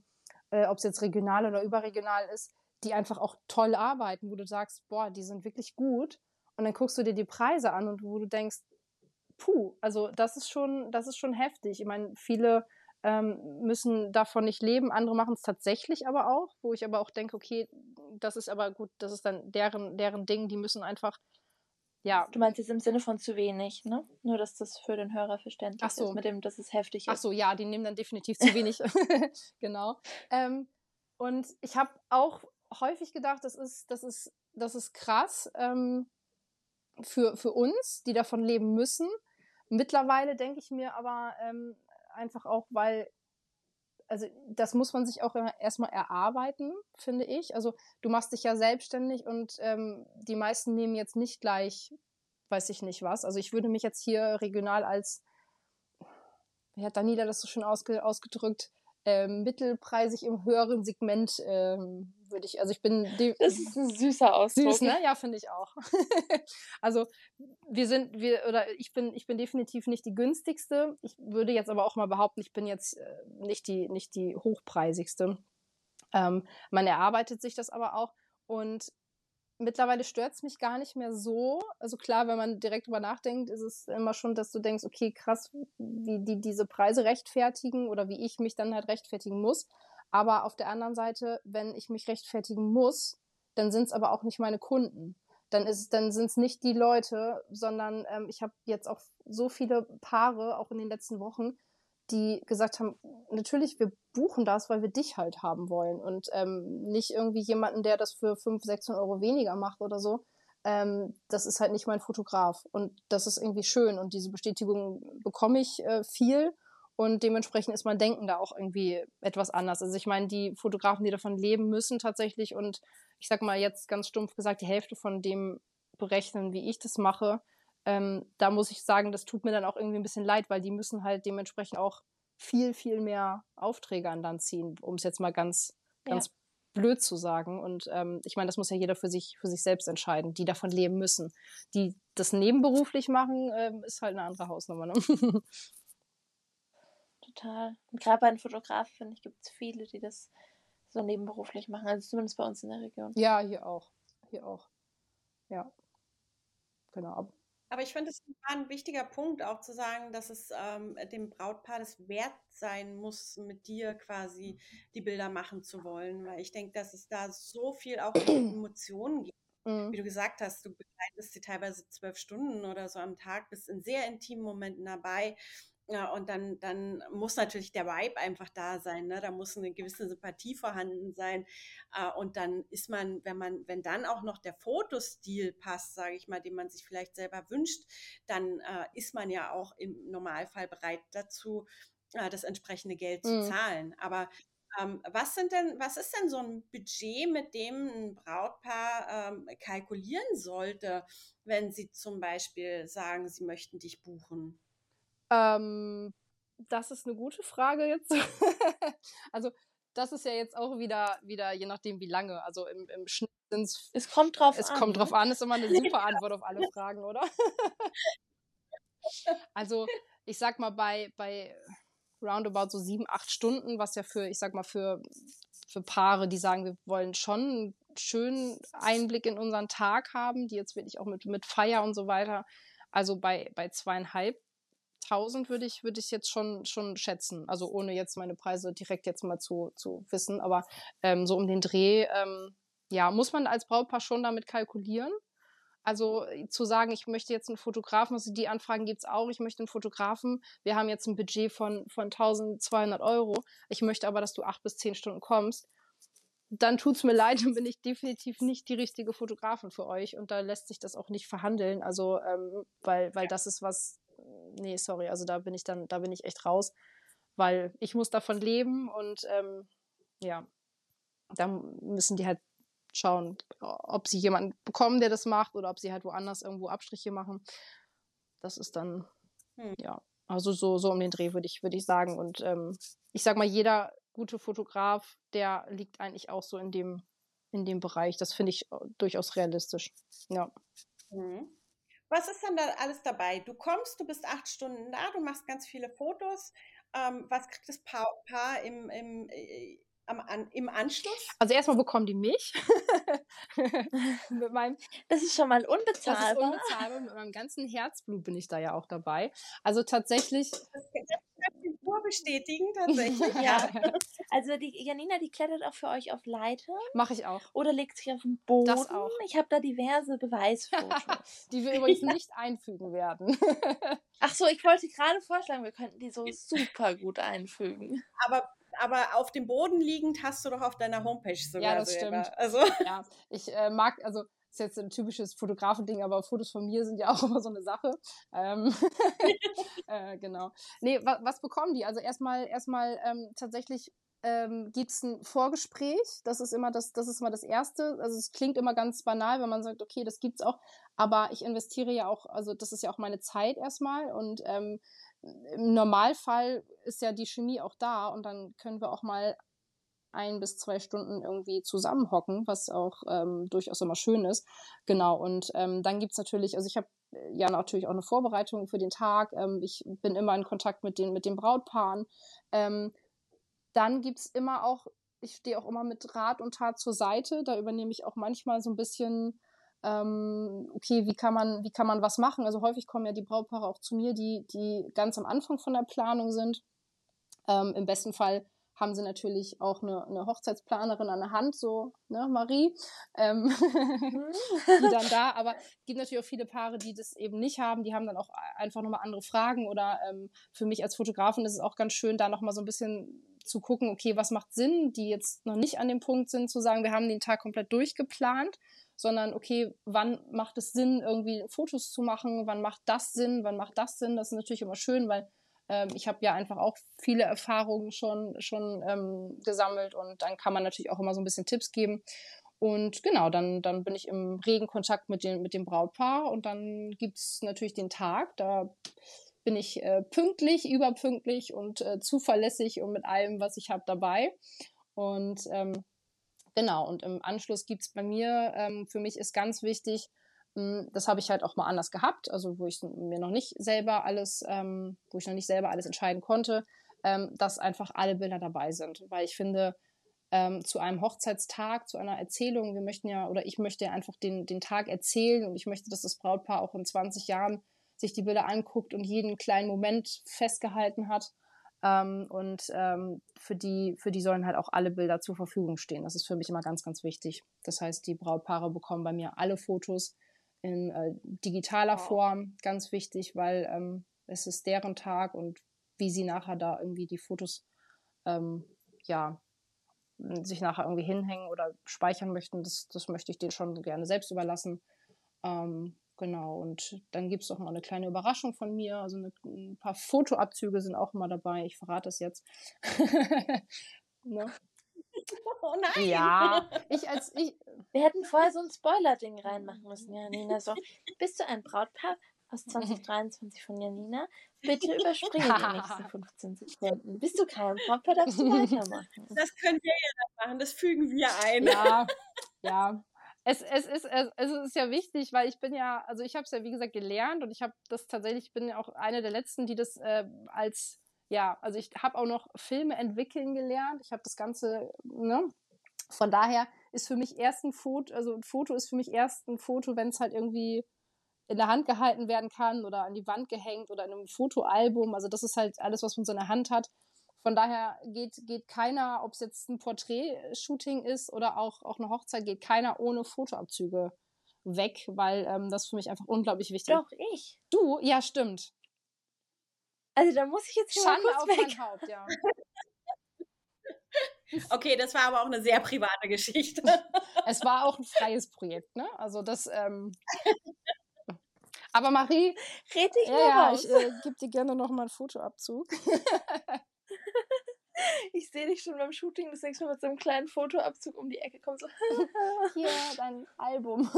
äh, ob es jetzt regional oder überregional ist, die einfach auch toll arbeiten, wo du sagst, boah, die sind wirklich gut. Und dann guckst du dir die Preise an und wo du denkst, puh, also das ist schon, das ist schon heftig. Ich meine, viele ähm, müssen davon nicht leben, andere machen es tatsächlich aber auch, wo ich aber auch denke, okay, das ist aber gut, das ist dann deren, deren Ding, die müssen einfach ja. Du meinst jetzt im Sinne von zu wenig, ne? Nur, dass das für den Hörer verständlich Ach so. ist, mit dem, dass es heftig ist. Ach so, ja, die nehmen dann definitiv zu wenig. genau. Ähm, und ich habe auch häufig gedacht, das ist, das ist, das ist krass ähm, für, für uns, die davon leben müssen. Mittlerweile denke ich mir aber ähm, einfach auch, weil, also das muss man sich auch erstmal erarbeiten, finde ich. Also du machst dich ja selbstständig und ähm, die meisten nehmen jetzt nicht gleich, weiß ich nicht was. Also ich würde mich jetzt hier regional als, wie hat Daniela das so schön ausge, ausgedrückt, ähm, mittelpreisig im höheren Segment ähm, würde ich, also ich bin. Das ist ein süßer Ausdruck. Süß, ne? Ja, finde ich auch. also wir sind, wir, oder ich bin, ich bin definitiv nicht die günstigste. Ich würde jetzt aber auch mal behaupten, ich bin jetzt äh, nicht die, nicht die hochpreisigste. Ähm, man erarbeitet sich das aber auch und mittlerweile stört es mich gar nicht mehr so. Also klar, wenn man direkt drüber nachdenkt, ist es immer schon, dass du denkst, okay, krass, wie die diese Preise rechtfertigen oder wie ich mich dann halt rechtfertigen muss. Aber auf der anderen Seite, wenn ich mich rechtfertigen muss, dann sind es aber auch nicht meine Kunden. Dann ist dann sind es nicht die Leute, sondern ähm, ich habe jetzt auch so viele Paare, auch in den letzten Wochen, die gesagt haben, natürlich, wir buchen das, weil wir dich halt haben wollen und ähm, nicht irgendwie jemanden, der das für 500, 600 Euro weniger macht oder so. Ähm, das ist halt nicht mein Fotograf und das ist irgendwie schön und diese Bestätigung bekomme ich äh, viel und dementsprechend ist mein Denken da auch irgendwie etwas anders. Also ich meine, die Fotografen, die davon leben müssen tatsächlich und ich sag mal jetzt ganz stumpf gesagt, die Hälfte von dem berechnen, wie ich das mache, ähm, da muss ich sagen, das tut mir dann auch irgendwie ein bisschen leid, weil die müssen halt dementsprechend auch viel, viel mehr Aufträge an Land ziehen, um es jetzt mal ganz, ganz ja. blöd zu sagen. Und ähm, ich meine, das muss ja jeder für sich, für sich selbst entscheiden, die davon leben müssen. Die das nebenberuflich machen, ähm, ist halt eine andere Hausnummer. Ne? Total. Und gerade bei den Fotografen, finde ich, gibt es viele, die das so nebenberuflich machen. Also zumindest bei uns in der Region. Ja, hier auch. Hier auch. Ja. Genau. Aber ich finde, es war ein wichtiger Punkt, auch zu sagen, dass es ähm, dem Brautpaar das wert sein muss, mit dir quasi die Bilder machen zu wollen. Weil ich denke, dass es da so viel auch Emotionen gibt. Mhm. Wie du gesagt hast, du begleitest sie teilweise zwölf Stunden oder so am Tag, bist in sehr intimen Momenten dabei. Ja, und dann, dann muss natürlich der Vibe einfach da sein. Ne? Da muss eine gewisse Sympathie vorhanden sein. Äh, und dann ist man, wenn man, wenn dann auch noch der Fotostil passt, sage ich mal, den man sich vielleicht selber wünscht, dann äh, ist man ja auch im Normalfall bereit dazu, äh, das entsprechende Geld mhm. zu zahlen. Aber ähm, was sind denn, was ist denn so ein Budget, mit dem ein Brautpaar ähm, kalkulieren sollte, wenn sie zum Beispiel sagen, sie möchten dich buchen? Ähm, das ist eine gute Frage jetzt. also, das ist ja jetzt auch wieder, wieder je nachdem, wie lange. Also im, im Schnitt sind es. Es kommt drauf es an. Es kommt drauf an, ist immer eine super Antwort auf alle Fragen, oder? also, ich sag mal, bei, bei roundabout so sieben, acht Stunden, was ja für, ich sag mal, für, für Paare, die sagen, wir wollen schon einen schönen Einblick in unseren Tag haben, die jetzt wirklich auch mit, mit Feier und so weiter. Also bei, bei zweieinhalb 1000 würde ich, würde ich jetzt schon, schon schätzen. Also ohne jetzt meine Preise direkt jetzt mal zu, zu wissen. Aber ähm, so um den Dreh, ähm, ja, muss man als Brautpaar schon damit kalkulieren. Also äh, zu sagen, ich möchte jetzt einen Fotografen, also die Anfragen gibt es auch, ich möchte einen Fotografen, wir haben jetzt ein Budget von, von 1200 Euro, ich möchte aber, dass du acht bis zehn Stunden kommst, dann tut es mir leid, dann bin ich definitiv nicht die richtige Fotografin für euch und da lässt sich das auch nicht verhandeln, also ähm, weil, weil das ist was, nee, sorry, also da bin ich dann, da bin ich echt raus, weil ich muss davon leben und ähm, ja, da müssen die halt schauen, ob sie jemanden bekommen, der das macht oder ob sie halt woanders irgendwo Abstriche machen. Das ist dann, hm. ja, also so, so um den Dreh würde ich, würde ich sagen. Und ähm, ich sag mal, jeder gute Fotograf, der liegt eigentlich auch so in dem, in dem Bereich. Das finde ich äh, durchaus realistisch. Ja. Mhm. Was ist dann da alles dabei? Du kommst, du bist acht Stunden da, du machst ganz viele Fotos. Ähm, was kriegt das Paar, Paar im, im, äh, am, an, im Anschluss? Also erstmal bekommen die mich. mit meinem, das ist schon mal unbezahlbar. Das ist unbezahlbar. Mit meinem ganzen Herzblut bin ich da ja auch dabei. Also tatsächlich. Das, das nur bestätigen, tatsächlich. ja. Also die Janina, die klettert auch für euch auf Leiter. Mache ich auch. Oder legt sich auf den Boden. Das auch. Ich habe da diverse Beweisfotos. die wir übrigens nicht einfügen werden. Ach so, ich wollte gerade vorschlagen, wir könnten die so super gut einfügen. Aber aber auf dem Boden liegend hast du doch auf deiner Homepage sogar. Ja, das selber. stimmt. Also. Ja, ich äh, mag, also ist jetzt ein typisches Fotografending, aber Fotos von mir sind ja auch immer so eine Sache. Ähm, äh, genau. Nee, wa was bekommen die? Also erstmal, erstmal ähm, tatsächlich ähm, gibt es ein Vorgespräch. Das ist immer das, das ist immer das Erste. Also es klingt immer ganz banal, wenn man sagt, okay, das gibt's auch. Aber ich investiere ja auch, also das ist ja auch meine Zeit erstmal und ähm, im Normalfall ist ja die Chemie auch da und dann können wir auch mal ein bis zwei Stunden irgendwie zusammenhocken, was auch ähm, durchaus immer schön ist. Genau, und ähm, dann es natürlich, also ich habe äh, ja natürlich auch eine Vorbereitung für den Tag. Ähm, ich bin immer in Kontakt mit den, mit den Brautpaaren. Ähm, dann gibt es immer auch, ich stehe auch immer mit Rat und Tat zur Seite. Da übernehme ich auch manchmal so ein bisschen ähm, okay, wie kann man, wie kann man was machen? Also häufig kommen ja die Brautpaare auch zu mir, die, die ganz am Anfang von der Planung sind. Ähm, Im besten Fall haben sie natürlich auch eine, eine Hochzeitsplanerin an der Hand, so, ne, Marie, ähm, mhm. die dann da, aber es gibt natürlich auch viele Paare, die das eben nicht haben, die haben dann auch einfach nochmal andere Fragen oder ähm, für mich als Fotografin ist es auch ganz schön, da nochmal so ein bisschen zu gucken, okay, was macht Sinn, die jetzt noch nicht an dem Punkt sind, zu sagen, wir haben den Tag komplett durchgeplant sondern okay, wann macht es Sinn, irgendwie Fotos zu machen, wann macht das Sinn, wann macht das Sinn, das ist natürlich immer schön, weil ähm, ich habe ja einfach auch viele Erfahrungen schon, schon ähm, gesammelt und dann kann man natürlich auch immer so ein bisschen Tipps geben. Und genau, dann, dann bin ich im regen Kontakt mit, den, mit dem Brautpaar und dann gibt es natürlich den Tag, da bin ich äh, pünktlich, überpünktlich und äh, zuverlässig und mit allem, was ich habe, dabei. Und ähm, Genau, und im Anschluss gibt es bei mir, ähm, für mich ist ganz wichtig, das habe ich halt auch mal anders gehabt, also wo ich mir noch nicht selber alles, ähm, wo ich noch nicht selber alles entscheiden konnte, ähm, dass einfach alle Bilder dabei sind. Weil ich finde, ähm, zu einem Hochzeitstag, zu einer Erzählung, wir möchten ja, oder ich möchte ja einfach den, den Tag erzählen und ich möchte, dass das Brautpaar auch in 20 Jahren sich die Bilder anguckt und jeden kleinen Moment festgehalten hat. Ähm, und ähm, für, die, für die sollen halt auch alle Bilder zur Verfügung stehen. Das ist für mich immer ganz, ganz wichtig. Das heißt, die Brautpaare bekommen bei mir alle Fotos in äh, digitaler wow. Form. Ganz wichtig, weil ähm, es ist deren Tag und wie sie nachher da irgendwie die Fotos ähm, ja, sich nachher irgendwie hinhängen oder speichern möchten, das, das möchte ich denen schon gerne selbst überlassen. Ähm, Genau, und dann gibt es auch mal eine kleine Überraschung von mir. Also eine, ein paar Fotoabzüge sind auch immer dabei. Ich verrate es jetzt. ne? Oh nein! Ja, ich als ich. Wir hätten vorher so ein Spoiler-Ding reinmachen müssen, Janina. So, bist du ein Brautpaar aus 2023 von Janina? Bitte überspringe die nächsten 15 Sekunden. Bist du kein Brautpaar, darfst du weitermachen. Das können wir ja dann machen, das fügen wir ein. Ja, ja es, es, ist, es, es ist ja wichtig, weil ich bin ja, also ich habe es ja wie gesagt gelernt und ich habe das tatsächlich, ich bin ja auch eine der letzten, die das äh, als, ja, also ich habe auch noch Filme entwickeln gelernt. Ich habe das Ganze, ne? Von daher ist für mich erst ein Foto, also ein Foto ist für mich erst ein Foto, wenn es halt irgendwie in der Hand gehalten werden kann oder an die Wand gehängt oder in einem Fotoalbum. Also das ist halt alles, was man so in der Hand hat. Von daher geht, geht keiner, ob es jetzt ein Porträt-Shooting ist oder auch, auch eine Hochzeit, geht keiner ohne Fotoabzüge weg, weil ähm, das für mich einfach unglaublich wichtig ist. Doch, ich. Du? Ja, stimmt. Also da muss ich jetzt schon Schande mal kurz auf weg. mein Haupt, ja. Okay, das war aber auch eine sehr private Geschichte. es war auch ein freies Projekt, ne? Also das, ähm, aber Marie, red dich ja, ja, ich äh, gebe dir gerne noch mal einen Fotoabzug. ich sehe dich schon beim Shooting das nächste Mal mit so einem kleinen Fotoabzug um die Ecke kommen, so. Hier, dein Album.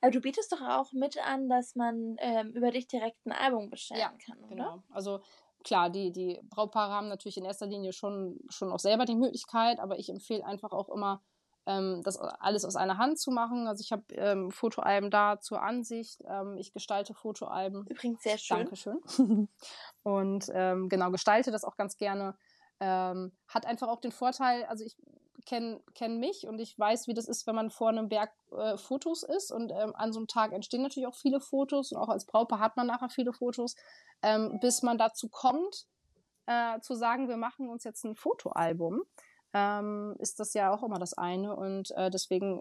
Aber du bietest doch auch mit an, dass man ähm, über dich direkt ein Album bestellen Ja, kann, oder? Genau. Also klar, die, die Brautpaare haben natürlich in erster Linie schon, schon auch selber die Möglichkeit, aber ich empfehle einfach auch immer, ähm, das alles aus einer Hand zu machen. Also ich habe ähm, Fotoalben da zur Ansicht. Ähm, ich gestalte Fotoalben. Übrigens sehr schön. Dankeschön. Und ähm, genau, gestalte das auch ganz gerne. Ähm, hat einfach auch den Vorteil, also ich kenne kenn mich und ich weiß, wie das ist, wenn man vor einem Berg äh, Fotos ist. Und ähm, an so einem Tag entstehen natürlich auch viele Fotos und auch als Brautpaar hat man nachher viele Fotos, ähm, bis man dazu kommt, äh, zu sagen, wir machen uns jetzt ein Fotoalbum. Ähm, ist das ja auch immer das eine. Und äh, deswegen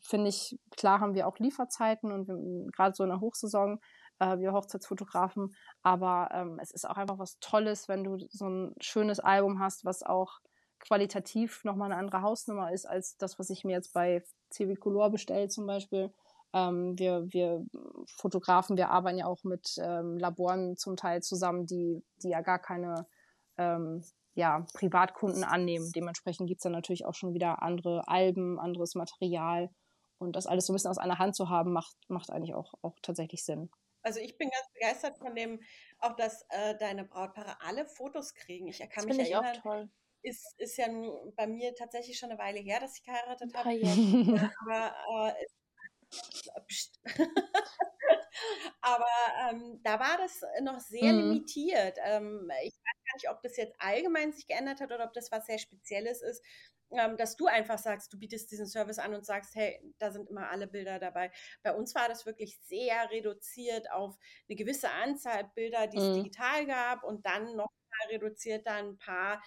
finde ich, klar haben wir auch Lieferzeiten und gerade so in der Hochsaison, äh, wir Hochzeitsfotografen, aber ähm, es ist auch einfach was Tolles, wenn du so ein schönes Album hast, was auch qualitativ nochmal eine andere Hausnummer ist als das, was ich mir jetzt bei CW Color bestelle zum Beispiel. Ähm, wir, wir Fotografen, wir arbeiten ja auch mit ähm, Laboren zum Teil zusammen, die, die ja gar keine ähm, ja, Privatkunden annehmen. Dementsprechend gibt es dann natürlich auch schon wieder andere Alben, anderes Material. Und das alles so ein bisschen aus einer Hand zu haben, macht, macht eigentlich auch, auch tatsächlich Sinn. Also ich bin ganz begeistert von dem, auch dass äh, deine Brautpaare alle Fotos kriegen. Ich kann das mich finde ich erinnern, auch toll. Ist, ist ja nun bei mir tatsächlich schon eine Weile her, dass ich geheiratet Ein habe. Ja, aber äh, aber ähm, da war das noch sehr Mhm. limitiert. Ähm, ich weiß gar nicht, ob das jetzt allgemein sich geändert hat oder ob das was sehr Spezielles ist, ähm, dass du einfach sagst, du bietest diesen Service an und sagst, hey, da sind immer alle Bilder dabei. Bei uns war das wirklich sehr reduziert auf eine gewisse Anzahl Bilder, die es Mhm. digital gab und dann noch reduziert dann ein paar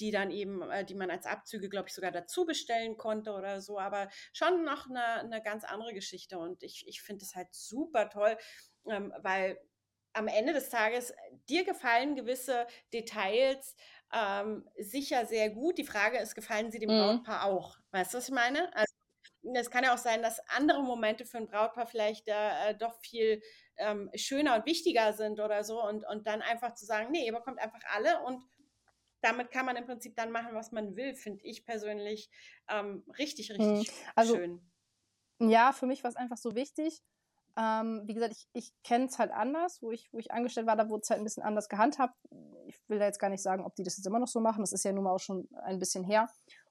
die dann eben, äh, die man als Abzüge, glaube ich, sogar dazu bestellen konnte oder so, aber schon noch eine, eine ganz andere Geschichte und ich, ich finde es halt super toll, ähm, weil am Ende des Tages äh, dir gefallen gewisse Details ähm, sicher sehr gut. Die Frage ist, gefallen sie dem Mhm. Brautpaar auch? Weißt du, was ich meine? Also es kann ja auch sein, dass andere Momente für ein Brautpaar vielleicht äh, doch viel ähm, schöner und wichtiger sind oder so und, und dann einfach zu sagen, nee, ihr bekommt einfach alle und damit kann man im Prinzip dann machen, was man will, finde ich persönlich ähm, richtig, Mhm. richtig Also schön. ja, für mich war es einfach so wichtig. Ähm, wie gesagt, ich, ich kenne es halt anders, wo ich, wo ich angestellt war, da wurde es halt ein bisschen anders gehandhabt. Ich will da jetzt gar nicht sagen, ob die das jetzt immer noch so machen. Das ist ja nun mal auch schon ein bisschen her.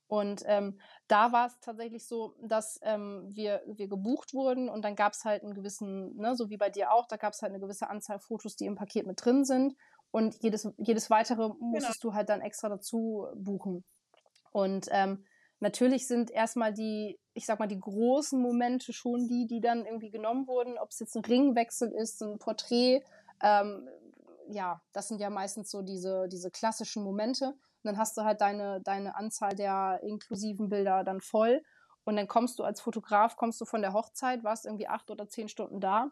Und ähm, da war es tatsächlich so, dass ähm, wir, wir gebucht wurden und dann gab es halt einen gewissen, ne, so wie bei dir auch, da gab es halt eine gewisse Anzahl Fotos, die im Paket mit drin sind. Und jedes, jedes weitere musstest du halt dann extra dazu buchen. Und ähm, natürlich sind erstmal die, ich sag mal, die großen Momente schon die, die dann irgendwie genommen wurden, ob es jetzt ein Ringwechsel ist, ein Porträt, ähm, ja, das sind ja meistens so diese, diese klassischen Momente. Und dann hast du halt deine, deine Anzahl der inklusiven Bilder dann voll. Und dann kommst du als Fotograf, kommst du von der Hochzeit, warst irgendwie acht oder zehn Stunden da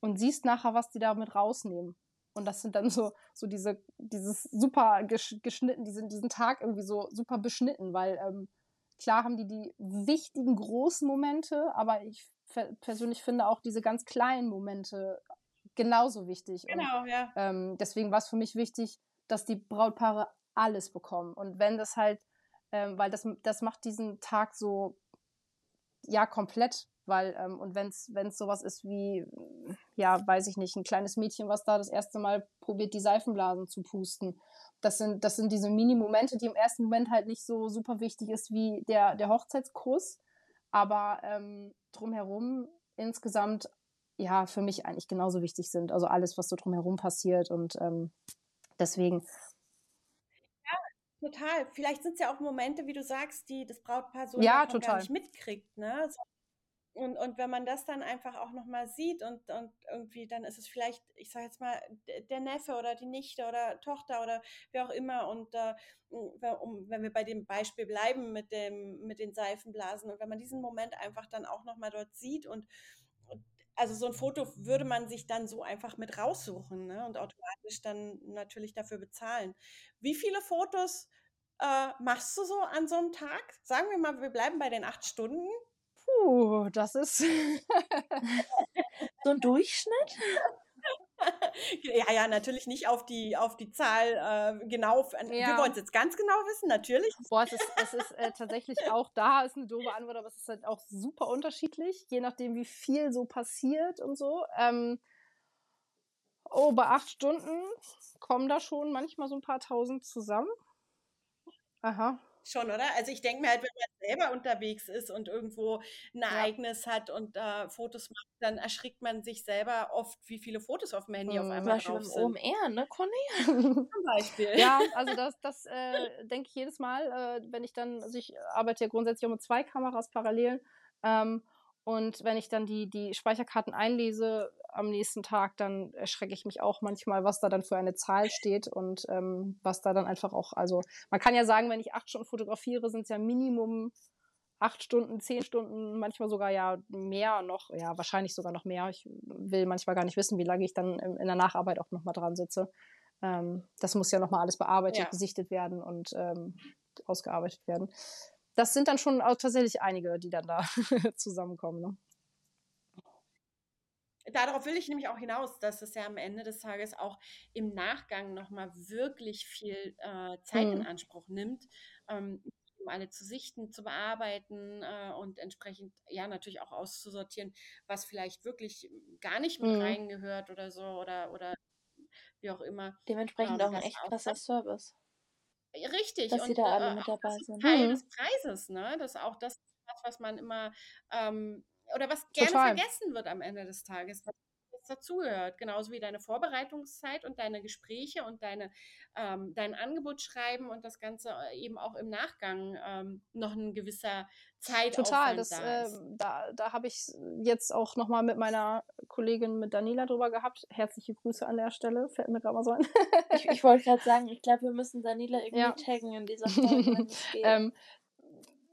und siehst nachher, was die damit rausnehmen. Und das sind dann so, so diese, dieses super gesch geschnitten, diesen, diesen Tag irgendwie so super beschnitten, weil ähm, klar haben die die wichtigen großen Momente, aber ich persönlich finde auch diese ganz kleinen Momente genauso wichtig. Genau, und, ja. Ähm, deswegen war es für mich wichtig, dass die Brautpaare alles bekommen. Und wenn das halt, ähm, weil das, das macht diesen Tag so, ja, komplett. Weil, ähm, und wenn es sowas ist wie, ja, weiß ich nicht, ein kleines Mädchen, was da das erste Mal probiert, die Seifenblasen zu pusten. Das sind, das sind diese Mini-Momente, die im ersten Moment halt nicht so super wichtig ist wie der, der Hochzeitskuss. Aber ähm, drumherum insgesamt ja für mich eigentlich genauso wichtig sind. Also alles, was so drumherum passiert und ähm, deswegen. Ja, total. Vielleicht sind es ja auch Momente, wie du sagst, die das Brautpaar so ja, gar nicht mitkriegt, ne? Und, und wenn man das dann einfach auch nochmal sieht und, und irgendwie, dann ist es vielleicht, ich sage jetzt mal, der Neffe oder die Nichte oder Tochter oder wer auch immer. Und äh, wenn wir bei dem Beispiel bleiben mit, dem, mit den Seifenblasen und wenn man diesen Moment einfach dann auch nochmal dort sieht und, und also so ein Foto würde man sich dann so einfach mit raussuchen ne? und automatisch dann natürlich dafür bezahlen. Wie viele Fotos äh, machst du so an so einem Tag? Sagen wir mal, wir bleiben bei den acht Stunden. Puh, das ist. so ein Durchschnitt? ja, ja, natürlich nicht auf die, auf die Zahl äh, genau. Ja. Wir wollen es jetzt ganz genau wissen, natürlich. Boah, es ist, es ist äh, tatsächlich auch da, ist eine doofe Antwort, aber es ist halt auch super unterschiedlich, je nachdem, wie viel so passiert und so. Ähm, oh, bei acht Stunden kommen da schon manchmal so ein paar tausend zusammen. Aha. Schon, oder? Also ich denke mir halt, wenn man selber unterwegs ist und irgendwo ein Ereignis ja. hat und äh, Fotos macht, dann erschrickt man sich selber oft, wie viele Fotos auf dem Handy auf einmal Zum Beispiel drauf sind. OMR, ne, Conny? Zum Beispiel. Ja, also das, das äh, denke ich jedes Mal, äh, wenn ich dann, also ich arbeite ja grundsätzlich auch mit zwei Kameras parallel ähm, und wenn ich dann die, die Speicherkarten einlese am nächsten Tag, dann erschrecke ich mich auch manchmal, was da dann für eine Zahl steht und ähm, was da dann einfach auch, also man kann ja sagen, wenn ich acht Stunden fotografiere, sind es ja Minimum acht Stunden, zehn Stunden, manchmal sogar ja mehr noch, ja, wahrscheinlich sogar noch mehr. Ich will manchmal gar nicht wissen, wie lange ich dann in der Nacharbeit auch nochmal dran sitze. Ähm, das muss ja nochmal alles bearbeitet, ja. besichtet werden und ähm, ausgearbeitet werden das sind dann schon auch tatsächlich einige, die dann da zusammenkommen. Ne? Darauf will ich nämlich auch hinaus, dass es ja am Ende des Tages auch im Nachgang nochmal wirklich viel äh, Zeit hm. in Anspruch nimmt, ähm, um alle zu sichten, zu bearbeiten äh, und entsprechend ja natürlich auch auszusortieren, was vielleicht wirklich gar nicht mit hm. reingehört oder so oder, oder wie auch immer. Dementsprechend ähm, auch ein echt krasser Service. Richtig. Dass und, sie da alle äh, mit dabei sind. Teil mhm. des Preises, ne? Das ist auch das, was man immer ähm, oder was gerne Total. vergessen wird am Ende des Tages dazugehört. Genauso wie deine Vorbereitungszeit und deine Gespräche und deine, ähm, dein Angebot schreiben und das Ganze äh, eben auch im Nachgang ähm, noch ein gewisser Zeitaufwand Total, das, da, äh, da, da habe ich jetzt auch nochmal mit meiner Kollegin, mit Daniela drüber gehabt. Herzliche Grüße an der Stelle, fällt mir gerade mal so ein. ich, ich wollte gerade sagen, ich glaube, wir müssen Daniela irgendwie ja. taggen in dieser Folge. ähm,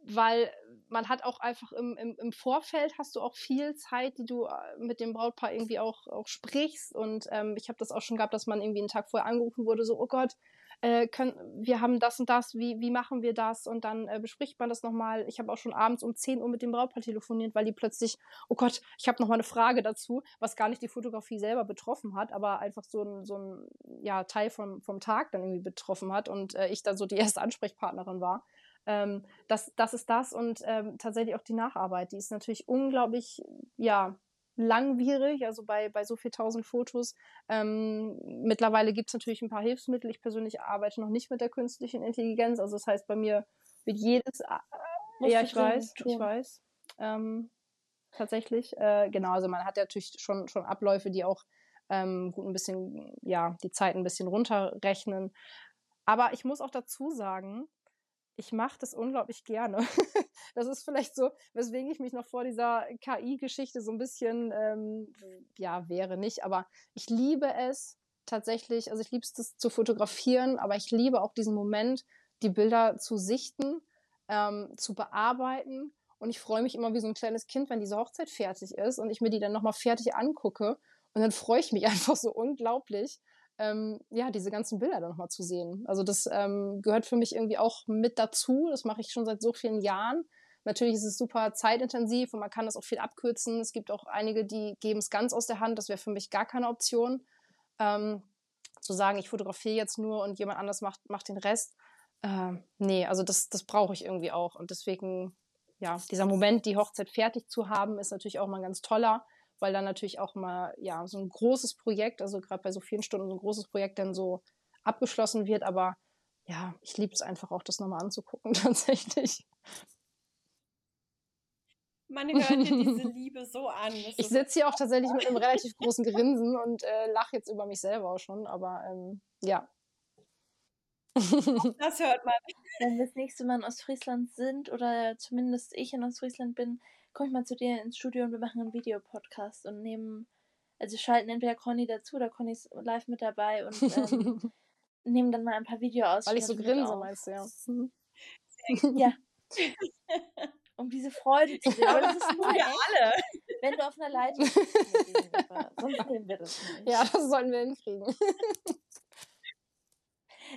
weil man hat auch einfach im, im, im Vorfeld hast du auch viel Zeit, die du äh, mit dem Brautpaar irgendwie auch, auch sprichst. Und ähm, ich habe das auch schon gehabt, dass man irgendwie einen Tag vorher angerufen wurde, so, oh Gott, äh, können, wir haben das und das, wie, wie machen wir das? Und dann äh, bespricht man das nochmal. Ich habe auch schon abends um 10 Uhr mit dem Brautpaar telefoniert, weil die plötzlich, oh Gott, ich habe nochmal eine Frage dazu, was gar nicht die Fotografie selber betroffen hat, aber einfach so ein, so ein ja, Teil vom, vom Tag dann irgendwie betroffen hat und äh, ich dann so die erste Ansprechpartnerin war. Ähm, das, das ist das und ähm, tatsächlich auch die Nacharbeit, die ist natürlich unglaublich, ja, langwierig, also bei, bei so viel tausend Fotos. Ähm, mittlerweile gibt es natürlich ein paar Hilfsmittel. Ich persönlich arbeite noch nicht mit der künstlichen Intelligenz. Also das heißt, bei mir wird jedes. Äh, ja, ich weiß, tun. ich weiß. Ähm, tatsächlich. Äh, genau, also man hat ja natürlich schon, schon Abläufe, die auch ähm, gut ein bisschen, ja, die Zeit ein bisschen runterrechnen. Aber ich muss auch dazu sagen, ich mache das unglaublich gerne. das ist vielleicht so, weswegen ich mich noch vor dieser KI-Geschichte so ein bisschen, ähm, ja, wäre nicht, aber ich liebe es tatsächlich, also ich liebe es, zu fotografieren, aber ich liebe auch diesen Moment, die Bilder zu sichten, ähm, zu bearbeiten. Und ich freue mich immer wie so ein kleines Kind, wenn diese Hochzeit fertig ist und ich mir die dann nochmal fertig angucke. Und dann freue ich mich einfach so unglaublich ähm, ja, diese ganzen Bilder dann nochmal zu sehen. Also das ähm, gehört für mich irgendwie auch mit dazu. Das mache ich schon seit so vielen Jahren. Natürlich ist es super zeitintensiv und man kann das auch viel abkürzen. Es gibt auch einige, die geben es ganz aus der Hand. Das wäre für mich gar keine Option. Ähm, zu sagen, ich fotografiere jetzt nur und jemand anders macht, macht den Rest. Äh, nee, also das, das brauche ich irgendwie auch. Und deswegen, ja, dieser Moment, die Hochzeit fertig zu haben, ist natürlich auch mal ein ganz toller weil dann natürlich auch mal ja so ein großes Projekt, also gerade bei so vielen Stunden so ein großes Projekt dann so abgeschlossen wird. Aber ja, ich liebe es einfach auch, das nochmal anzugucken tatsächlich. Man hört dir diese Liebe so an. ich sitze hier auch tatsächlich mit einem relativ großen Grinsen und äh, lache jetzt über mich selber auch schon, aber ähm, ja. Das hört man. Wenn wir das nächste Mal in Ostfriesland sind oder zumindest ich in Ostfriesland bin, komme ich mal zu dir ins Studio und wir machen einen Videopodcast und nehmen, also schalten entweder Conny dazu oder Conny ist live mit dabei und ähm, nehmen dann mal ein paar Videos. Weil ich so grinse, meinst du, ja. Ja. um diese Freude zu sehen. Aber das ist nur ja, alle. wenn du auf einer Leitung bist. Sonst nehmen wir das nicht. Ja, das sollen wir hinkriegen.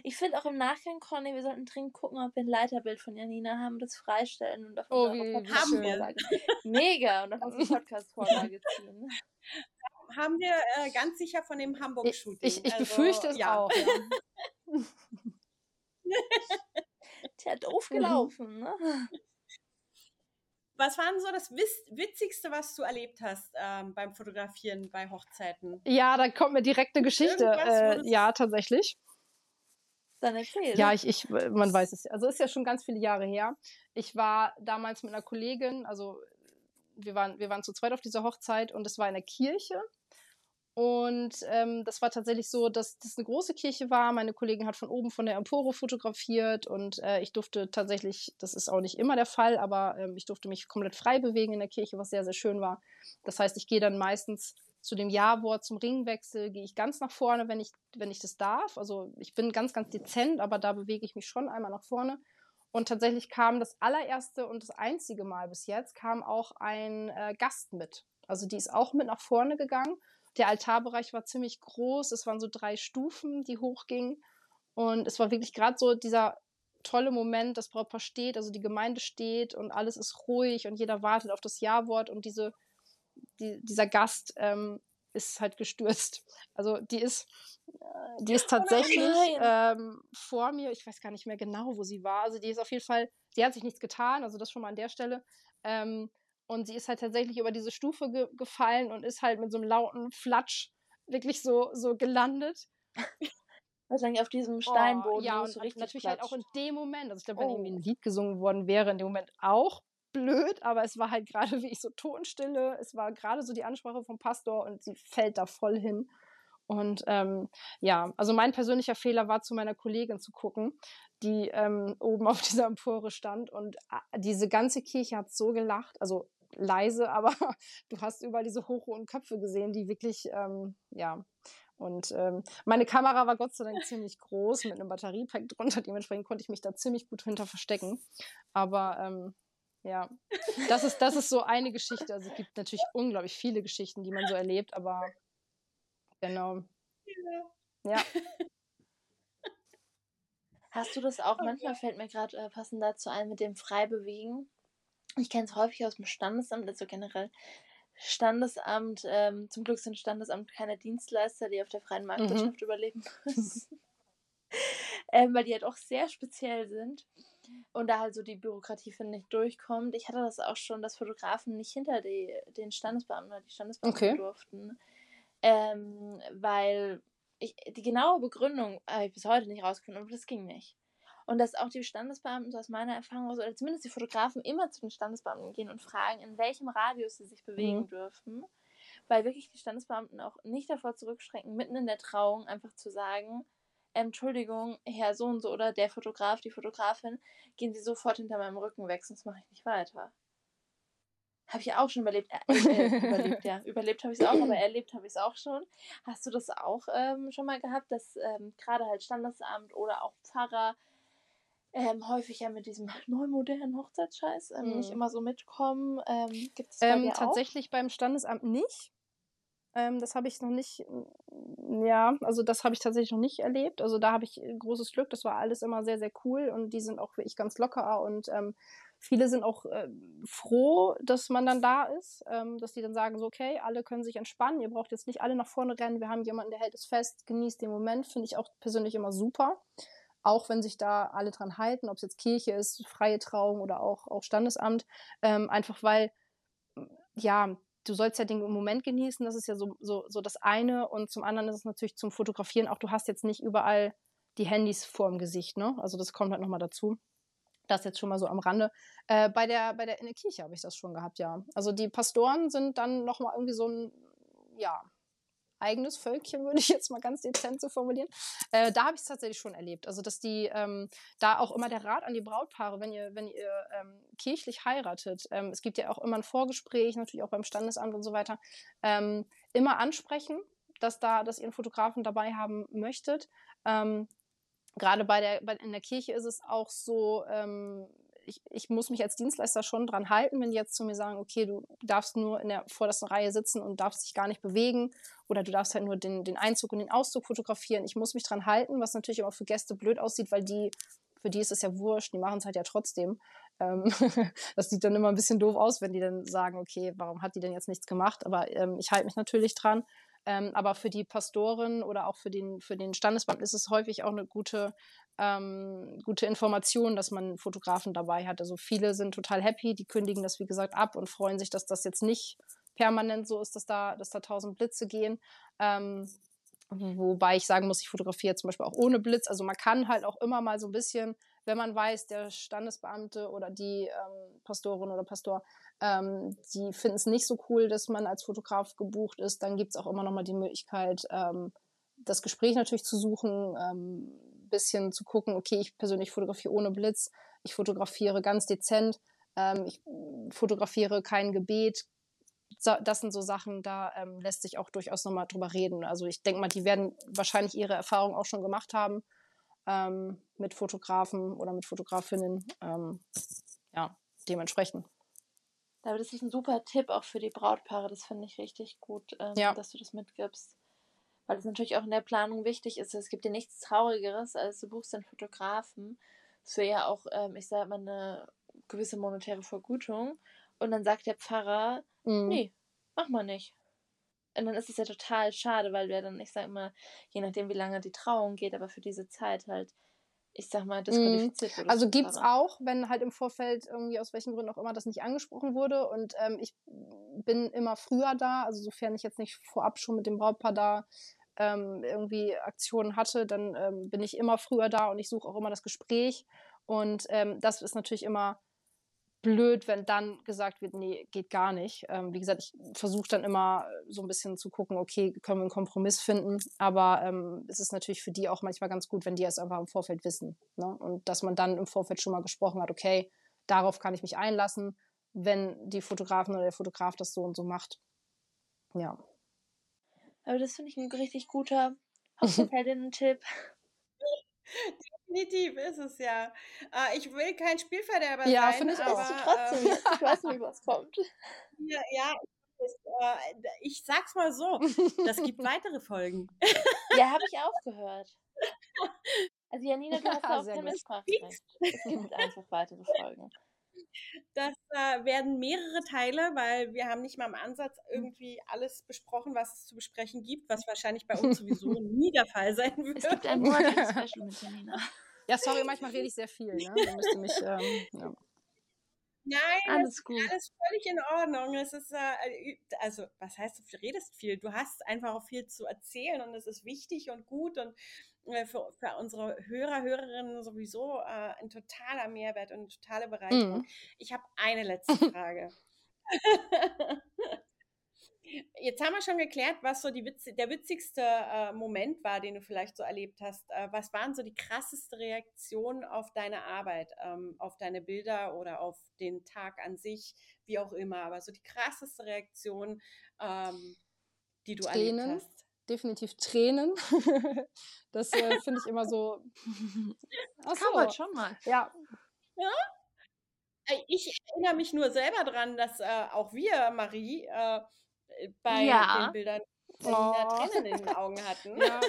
Ich finde auch im Nachgang, Conny, wir sollten dringend gucken, ob wir ein Leiterbild von Janina haben, das freistellen und auf oh, unsere Podcast-Vorlage. Mega! Und auf unsere Podcast-Vorlage ziehen. haben wir äh, ganz sicher von dem Hamburg-Shooting. Ich, ich, ich also, befürchte es ja. auch. Ja. Tja, doof gelaufen, ne? Was war denn so das Witzigste, was du erlebt hast ähm, beim Fotografieren bei Hochzeiten? Ja, da kommt mir direkt eine Geschichte. Äh, ja, tatsächlich. Dann erzähl. Ja, ich, ich, man weiß es. Also ist ja schon ganz viele Jahre her. Ich war damals mit einer Kollegin, also wir waren, wir waren zu zweit auf dieser Hochzeit und es war in der Kirche. Und ähm, das war tatsächlich so, dass das eine große Kirche war. Meine Kollegin hat von oben von der Empore fotografiert und äh, ich durfte tatsächlich, das ist auch nicht immer der Fall, aber ähm, ich durfte mich komplett frei bewegen in der Kirche, was sehr, sehr schön war. Das heißt, ich gehe dann meistens zu dem Ja-Wort zum Ringwechsel, gehe ich ganz nach vorne, wenn ich, wenn ich das darf. Also ich bin ganz, ganz dezent, aber da bewege ich mich schon einmal nach vorne. Und tatsächlich kam das allererste und das einzige Mal bis jetzt, kam auch ein äh, Gast mit. Also die ist auch mit nach vorne gegangen der Altarbereich war ziemlich groß. Es waren so drei Stufen, die hochgingen. Und es war wirklich gerade so dieser tolle Moment, das Brautpaar steht, also die Gemeinde steht und alles ist ruhig und jeder wartet auf das Ja-Wort und diese, die, dieser Gast ähm, ist halt gestürzt. Also die ist, äh, die ist oh tatsächlich oh ähm, vor mir, ich weiß gar nicht mehr genau, wo sie war. Also die ist auf jeden Fall, die hat sich nichts getan, also das schon mal an der Stelle. Ähm, und sie ist halt tatsächlich über diese Stufe ge gefallen und ist halt mit so einem lauten Flatsch wirklich so, so gelandet. Wahrscheinlich auf diesem Steinboden. Oh, ja, und so richtig natürlich klatscht. halt auch in dem Moment. Also ich glaube, wenn oh. irgendwie ein Lied gesungen worden wäre, in dem Moment auch blöd, aber es war halt gerade wie ich so Tonstille. Es war gerade so die Ansprache vom Pastor und sie fällt da voll hin. Und ähm, ja, also mein persönlicher Fehler war, zu meiner Kollegin zu gucken, die ähm, oben auf dieser Empore stand. Und äh, diese ganze Kirche hat so gelacht. Also leise, aber du hast überall diese hochhohen Köpfe gesehen, die wirklich, ähm, ja. Und ähm, meine Kamera war Gott sei Dank ziemlich groß mit einem Batteriepack drunter. Dementsprechend konnte ich mich da ziemlich gut hinter verstecken. Aber ähm, ja, das ist, das ist so eine Geschichte. Also es gibt natürlich unglaublich viele Geschichten, die man so erlebt, aber genau. Ja. Hast du das auch? Manchmal fällt mir gerade äh, passend dazu ein mit dem Freibewegen. Ich kenne es häufig aus dem Standesamt, also generell Standesamt. Ähm, zum Glück sind Standesamt keine Dienstleister, die auf der freien mhm. Marktwirtschaft mhm. überleben müssen. ähm, weil die halt auch sehr speziell sind und da halt so die Bürokratie, finde ich, durchkommt. Ich hatte das auch schon, dass Fotografen nicht hinter die, den Standesbeamten oder die Standesbeamten okay. durften. Ähm, weil ich, die genaue Begründung habe ich bis heute nicht rausgefunden, aber das ging nicht. Und dass auch die Standesbeamten, so aus meiner Erfahrung, oder zumindest die Fotografen, immer zu den Standesbeamten gehen und fragen, in welchem Radius sie sich bewegen mhm. dürfen. Weil wirklich die Standesbeamten auch nicht davor zurückschrecken, mitten in der Trauung einfach zu sagen, Entschuldigung, Herr so und so oder der Fotograf, die Fotografin, gehen Sie sofort hinter meinem Rücken weg, sonst mache ich nicht weiter. Habe ich auch schon überlebt. Äh, äh, überlebt, ja. Überlebt habe ich es auch, aber erlebt habe ich es auch schon. Hast du das auch ähm, schon mal gehabt, dass ähm, gerade halt Standesamt oder auch Pfarrer ähm, häufig ja mit diesem neumodernen Hochzeitsscheiß ähm, mhm. nicht immer so mitkommen. Ähm, Gibt es ähm, tatsächlich beim Standesamt nicht. Ähm, das habe ich noch nicht, ja, also das habe ich tatsächlich noch nicht erlebt. Also da habe ich äh, großes Glück. Das war alles immer sehr, sehr cool und die sind auch wirklich ganz locker und ähm, viele sind auch äh, froh, dass man dann da ist, ähm, dass die dann sagen, so, okay, alle können sich entspannen, ihr braucht jetzt nicht alle nach vorne rennen, wir haben jemanden, der hält es fest, genießt den Moment, finde ich auch persönlich immer super. Auch wenn sich da alle dran halten, ob es jetzt Kirche ist, freie Trauung oder auch, auch Standesamt, ähm, einfach weil, ja, du sollst ja den Moment genießen, das ist ja so, so, so das eine und zum anderen ist es natürlich zum Fotografieren auch, du hast jetzt nicht überall die Handys vorm Gesicht, ne? Also das kommt halt nochmal dazu. Das jetzt schon mal so am Rande. Äh, bei der, bei der, in der Kirche habe ich das schon gehabt, ja. Also die Pastoren sind dann nochmal irgendwie so ein, ja, eigenes Völkchen, würde ich jetzt mal ganz dezent so formulieren. Äh, da habe ich es tatsächlich schon erlebt. Also, dass die ähm, da auch immer der Rat an die Brautpaare, wenn ihr, wenn ihr ähm, kirchlich heiratet, ähm, es gibt ja auch immer ein Vorgespräch, natürlich auch beim Standesamt und so weiter, ähm, immer ansprechen, dass da, dass ihr einen Fotografen dabei haben möchtet. Ähm, gerade bei der, bei, in der Kirche ist es auch so, ähm, ich, ich muss mich als Dienstleister schon dran halten, wenn die jetzt zu mir sagen, okay, du darfst nur in der vordersten Reihe sitzen und darfst dich gar nicht bewegen oder du darfst halt nur den, den Einzug und den Auszug fotografieren. Ich muss mich dran halten, was natürlich auch für Gäste blöd aussieht, weil die, für die ist es ja wurscht, die machen es halt ja trotzdem. Ähm, das sieht dann immer ein bisschen doof aus, wenn die dann sagen, okay, warum hat die denn jetzt nichts gemacht? Aber ähm, ich halte mich natürlich dran. Ähm, aber für die Pastoren oder auch für den, für den Standesbeamten ist es häufig auch eine gute, ähm, gute Information, dass man Fotografen dabei hat. Also viele sind total happy, die kündigen das, wie gesagt, ab und freuen sich, dass das jetzt nicht permanent so ist, dass da, dass da tausend Blitze gehen. Ähm, wobei ich sagen muss, ich fotografiere zum Beispiel auch ohne Blitz. Also man kann halt auch immer mal so ein bisschen, wenn man weiß, der Standesbeamte oder die ähm, Pastorin oder Pastor ähm, die finden es nicht so cool, dass man als Fotograf gebucht ist. Dann gibt es auch immer noch mal die Möglichkeit, ähm, das Gespräch natürlich zu suchen, ähm, bisschen zu gucken, okay, ich persönlich fotografiere ohne Blitz, ich fotografiere ganz dezent, ähm, ich fotografiere kein Gebet. Das sind so Sachen, da ähm, lässt sich auch durchaus nochmal drüber reden. Also ich denke mal, die werden wahrscheinlich ihre Erfahrung auch schon gemacht haben ähm, mit Fotografen oder mit Fotografinnen. Ähm, ja, dementsprechend. Aber das ist ein super Tipp auch für die Brautpaare. Das finde ich richtig gut, ähm, ja. dass du das mitgibst. Weil es natürlich auch in der Planung wichtig ist. Es gibt ja nichts Traurigeres, als du buchst einen Fotografen für ja auch, ähm, ich sage mal, eine gewisse monetäre Vergütung. Und dann sagt der Pfarrer, mhm. nee, mach mal nicht. Und dann ist es ja total schade, weil wir dann, ich sage immer, je nachdem, wie lange die Trauung geht, aber für diese Zeit halt ich sag mal, disqualifiziert wurde. Also gibt es auch, wenn halt im Vorfeld irgendwie aus welchen Gründen auch immer das nicht angesprochen wurde. Und ähm, ich bin immer früher da, also sofern ich jetzt nicht vorab schon mit dem Brautpaar da ähm, irgendwie Aktionen hatte, dann ähm, bin ich immer früher da und ich suche auch immer das Gespräch. Und ähm, das ist natürlich immer blöd, wenn dann gesagt wird, nee, geht gar nicht. Ähm, wie gesagt, ich versuche dann immer so ein bisschen zu gucken, okay, können wir einen Kompromiss finden. Aber ähm, es ist natürlich für die auch manchmal ganz gut, wenn die es einfach im Vorfeld wissen. Ne? Und dass man dann im Vorfeld schon mal gesprochen hat, okay, darauf kann ich mich einlassen, wenn die Fotografin oder der Fotograf das so und so macht. Ja. Aber das finde ich ein richtig guter Hochzeitsheldinnen-Tipp. Definitiv ist es ja. Äh, ich will kein Spielverderber ja, sein. Ja, finde ich aber, auch. Trotzdem, ähm, ich weiß nicht, was kommt. Ja, ja ich, äh, ich sag's mal so, das gibt weitere Folgen. Ja, habe ich auch gehört. Also Janina, du hast ja, auch kein Mitspracherecht. Es gibt einfach weitere Folgen. Das äh, werden mehrere Teile, weil wir haben nicht mal im Ansatz irgendwie alles besprochen, was es zu besprechen gibt, was wahrscheinlich bei uns sowieso nie der Fall sein wird. Es gibt ein Morning-Special mit Janina. Ja, sorry, manchmal rede ich sehr viel. Ne? Mich, ähm, ja. Nein, alles gut. alles völlig in Ordnung. Es ist, äh, also, was heißt, du redest viel? Du hast einfach auch viel zu erzählen und es ist wichtig und gut und äh, für, für unsere Hörer, Hörerinnen sowieso äh, ein totaler Mehrwert und eine totale Bereicherung. Mhm. Ich habe eine letzte Frage. Jetzt haben wir schon geklärt, was so Witz, der witzigste äh, Moment war, den du vielleicht so erlebt hast. Äh, was waren so die krasseste Reaktionen auf deine Arbeit, ähm, auf deine Bilder oder auf den Tag an sich, wie auch immer. Aber so die krasseste Reaktion, ähm, die du Tränen. erlebt hast. Definitiv Tränen. das äh, finde ich immer so. Achso. Kann man schon mal. Ja. Ja, ich erinnere mich nur selber dran, dass äh, auch wir, Marie, äh, bei ja. den Bildern oh. Tränen in den Augen hatten. Ja.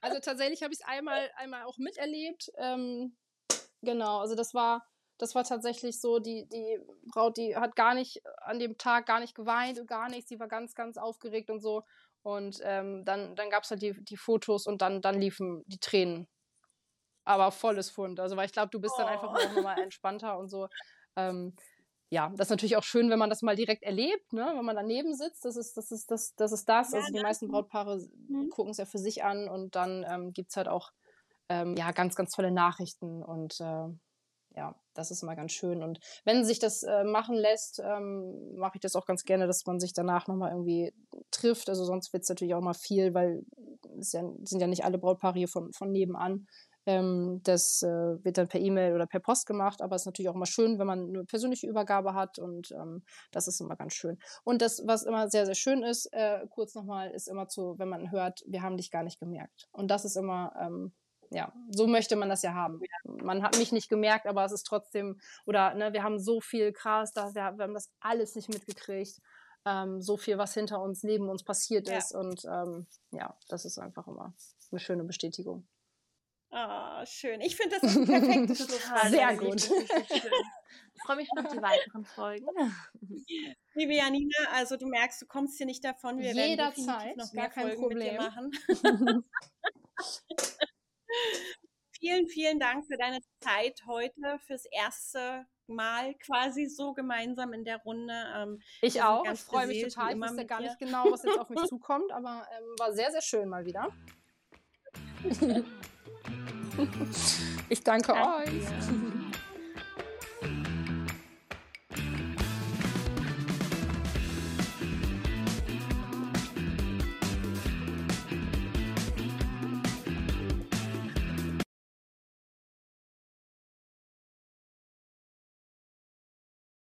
Also tatsächlich habe ich es einmal, einmal auch miterlebt. Ähm, genau, also das war, das war tatsächlich so, die, die Braut, die hat gar nicht an dem Tag gar nicht geweint und gar nichts, sie war ganz, ganz aufgeregt und so. Und ähm, dann, dann gab es halt die, die Fotos und dann, dann liefen die Tränen. Aber volles Fund. Also, weil ich glaube, du bist oh. dann einfach auch nochmal entspannter und so. Ähm, ja, das ist natürlich auch schön, wenn man das mal direkt erlebt, ne? wenn man daneben sitzt. Das ist das. Ist, das, das, ist das. Ja, also die meisten Brautpaare mhm. gucken es ja für sich an und dann ähm, gibt es halt auch ähm, ja, ganz, ganz tolle Nachrichten und äh, ja, das ist immer ganz schön. Und wenn sich das äh, machen lässt, ähm, mache ich das auch ganz gerne, dass man sich danach nochmal irgendwie trifft. Also sonst wird es natürlich auch mal viel, weil es ja, sind ja nicht alle Brautpaare hier von, von nebenan. Ähm, das äh, wird dann per E-Mail oder per Post gemacht, aber es ist natürlich auch immer schön, wenn man eine persönliche Übergabe hat und ähm, das ist immer ganz schön. Und das, was immer sehr, sehr schön ist, äh, kurz nochmal, ist immer zu, wenn man hört, wir haben dich gar nicht gemerkt. Und das ist immer, ähm, ja, so möchte man das ja haben. Man hat mich nicht gemerkt, aber es ist trotzdem, oder ne, wir haben so viel krass, da, wir, haben das alles nicht mitgekriegt. Ähm, so viel, was hinter uns, neben uns passiert ja. ist. Und ähm, ja, das ist einfach immer eine schöne Bestätigung. Oh, schön. Ich finde, das ist ein perfektes Schlusswort. Sehr gut. Ich freue mich schon auf die weiteren Folgen. Liebe Janina, also du merkst, du kommst hier nicht davon. Wir werden definitiv Jederzeit, noch gar mehr kein Folgen mit dir Problem. machen. vielen, vielen Dank für deine Zeit heute, fürs erste Mal quasi so gemeinsam in der Runde. Ähm, Ich auch. Ich freue mich total. Ich wusste mit gar nicht genau, was jetzt auf mich zukommt, aber ähm, war sehr, sehr schön mal wieder. Ich danke Danke euch. dir.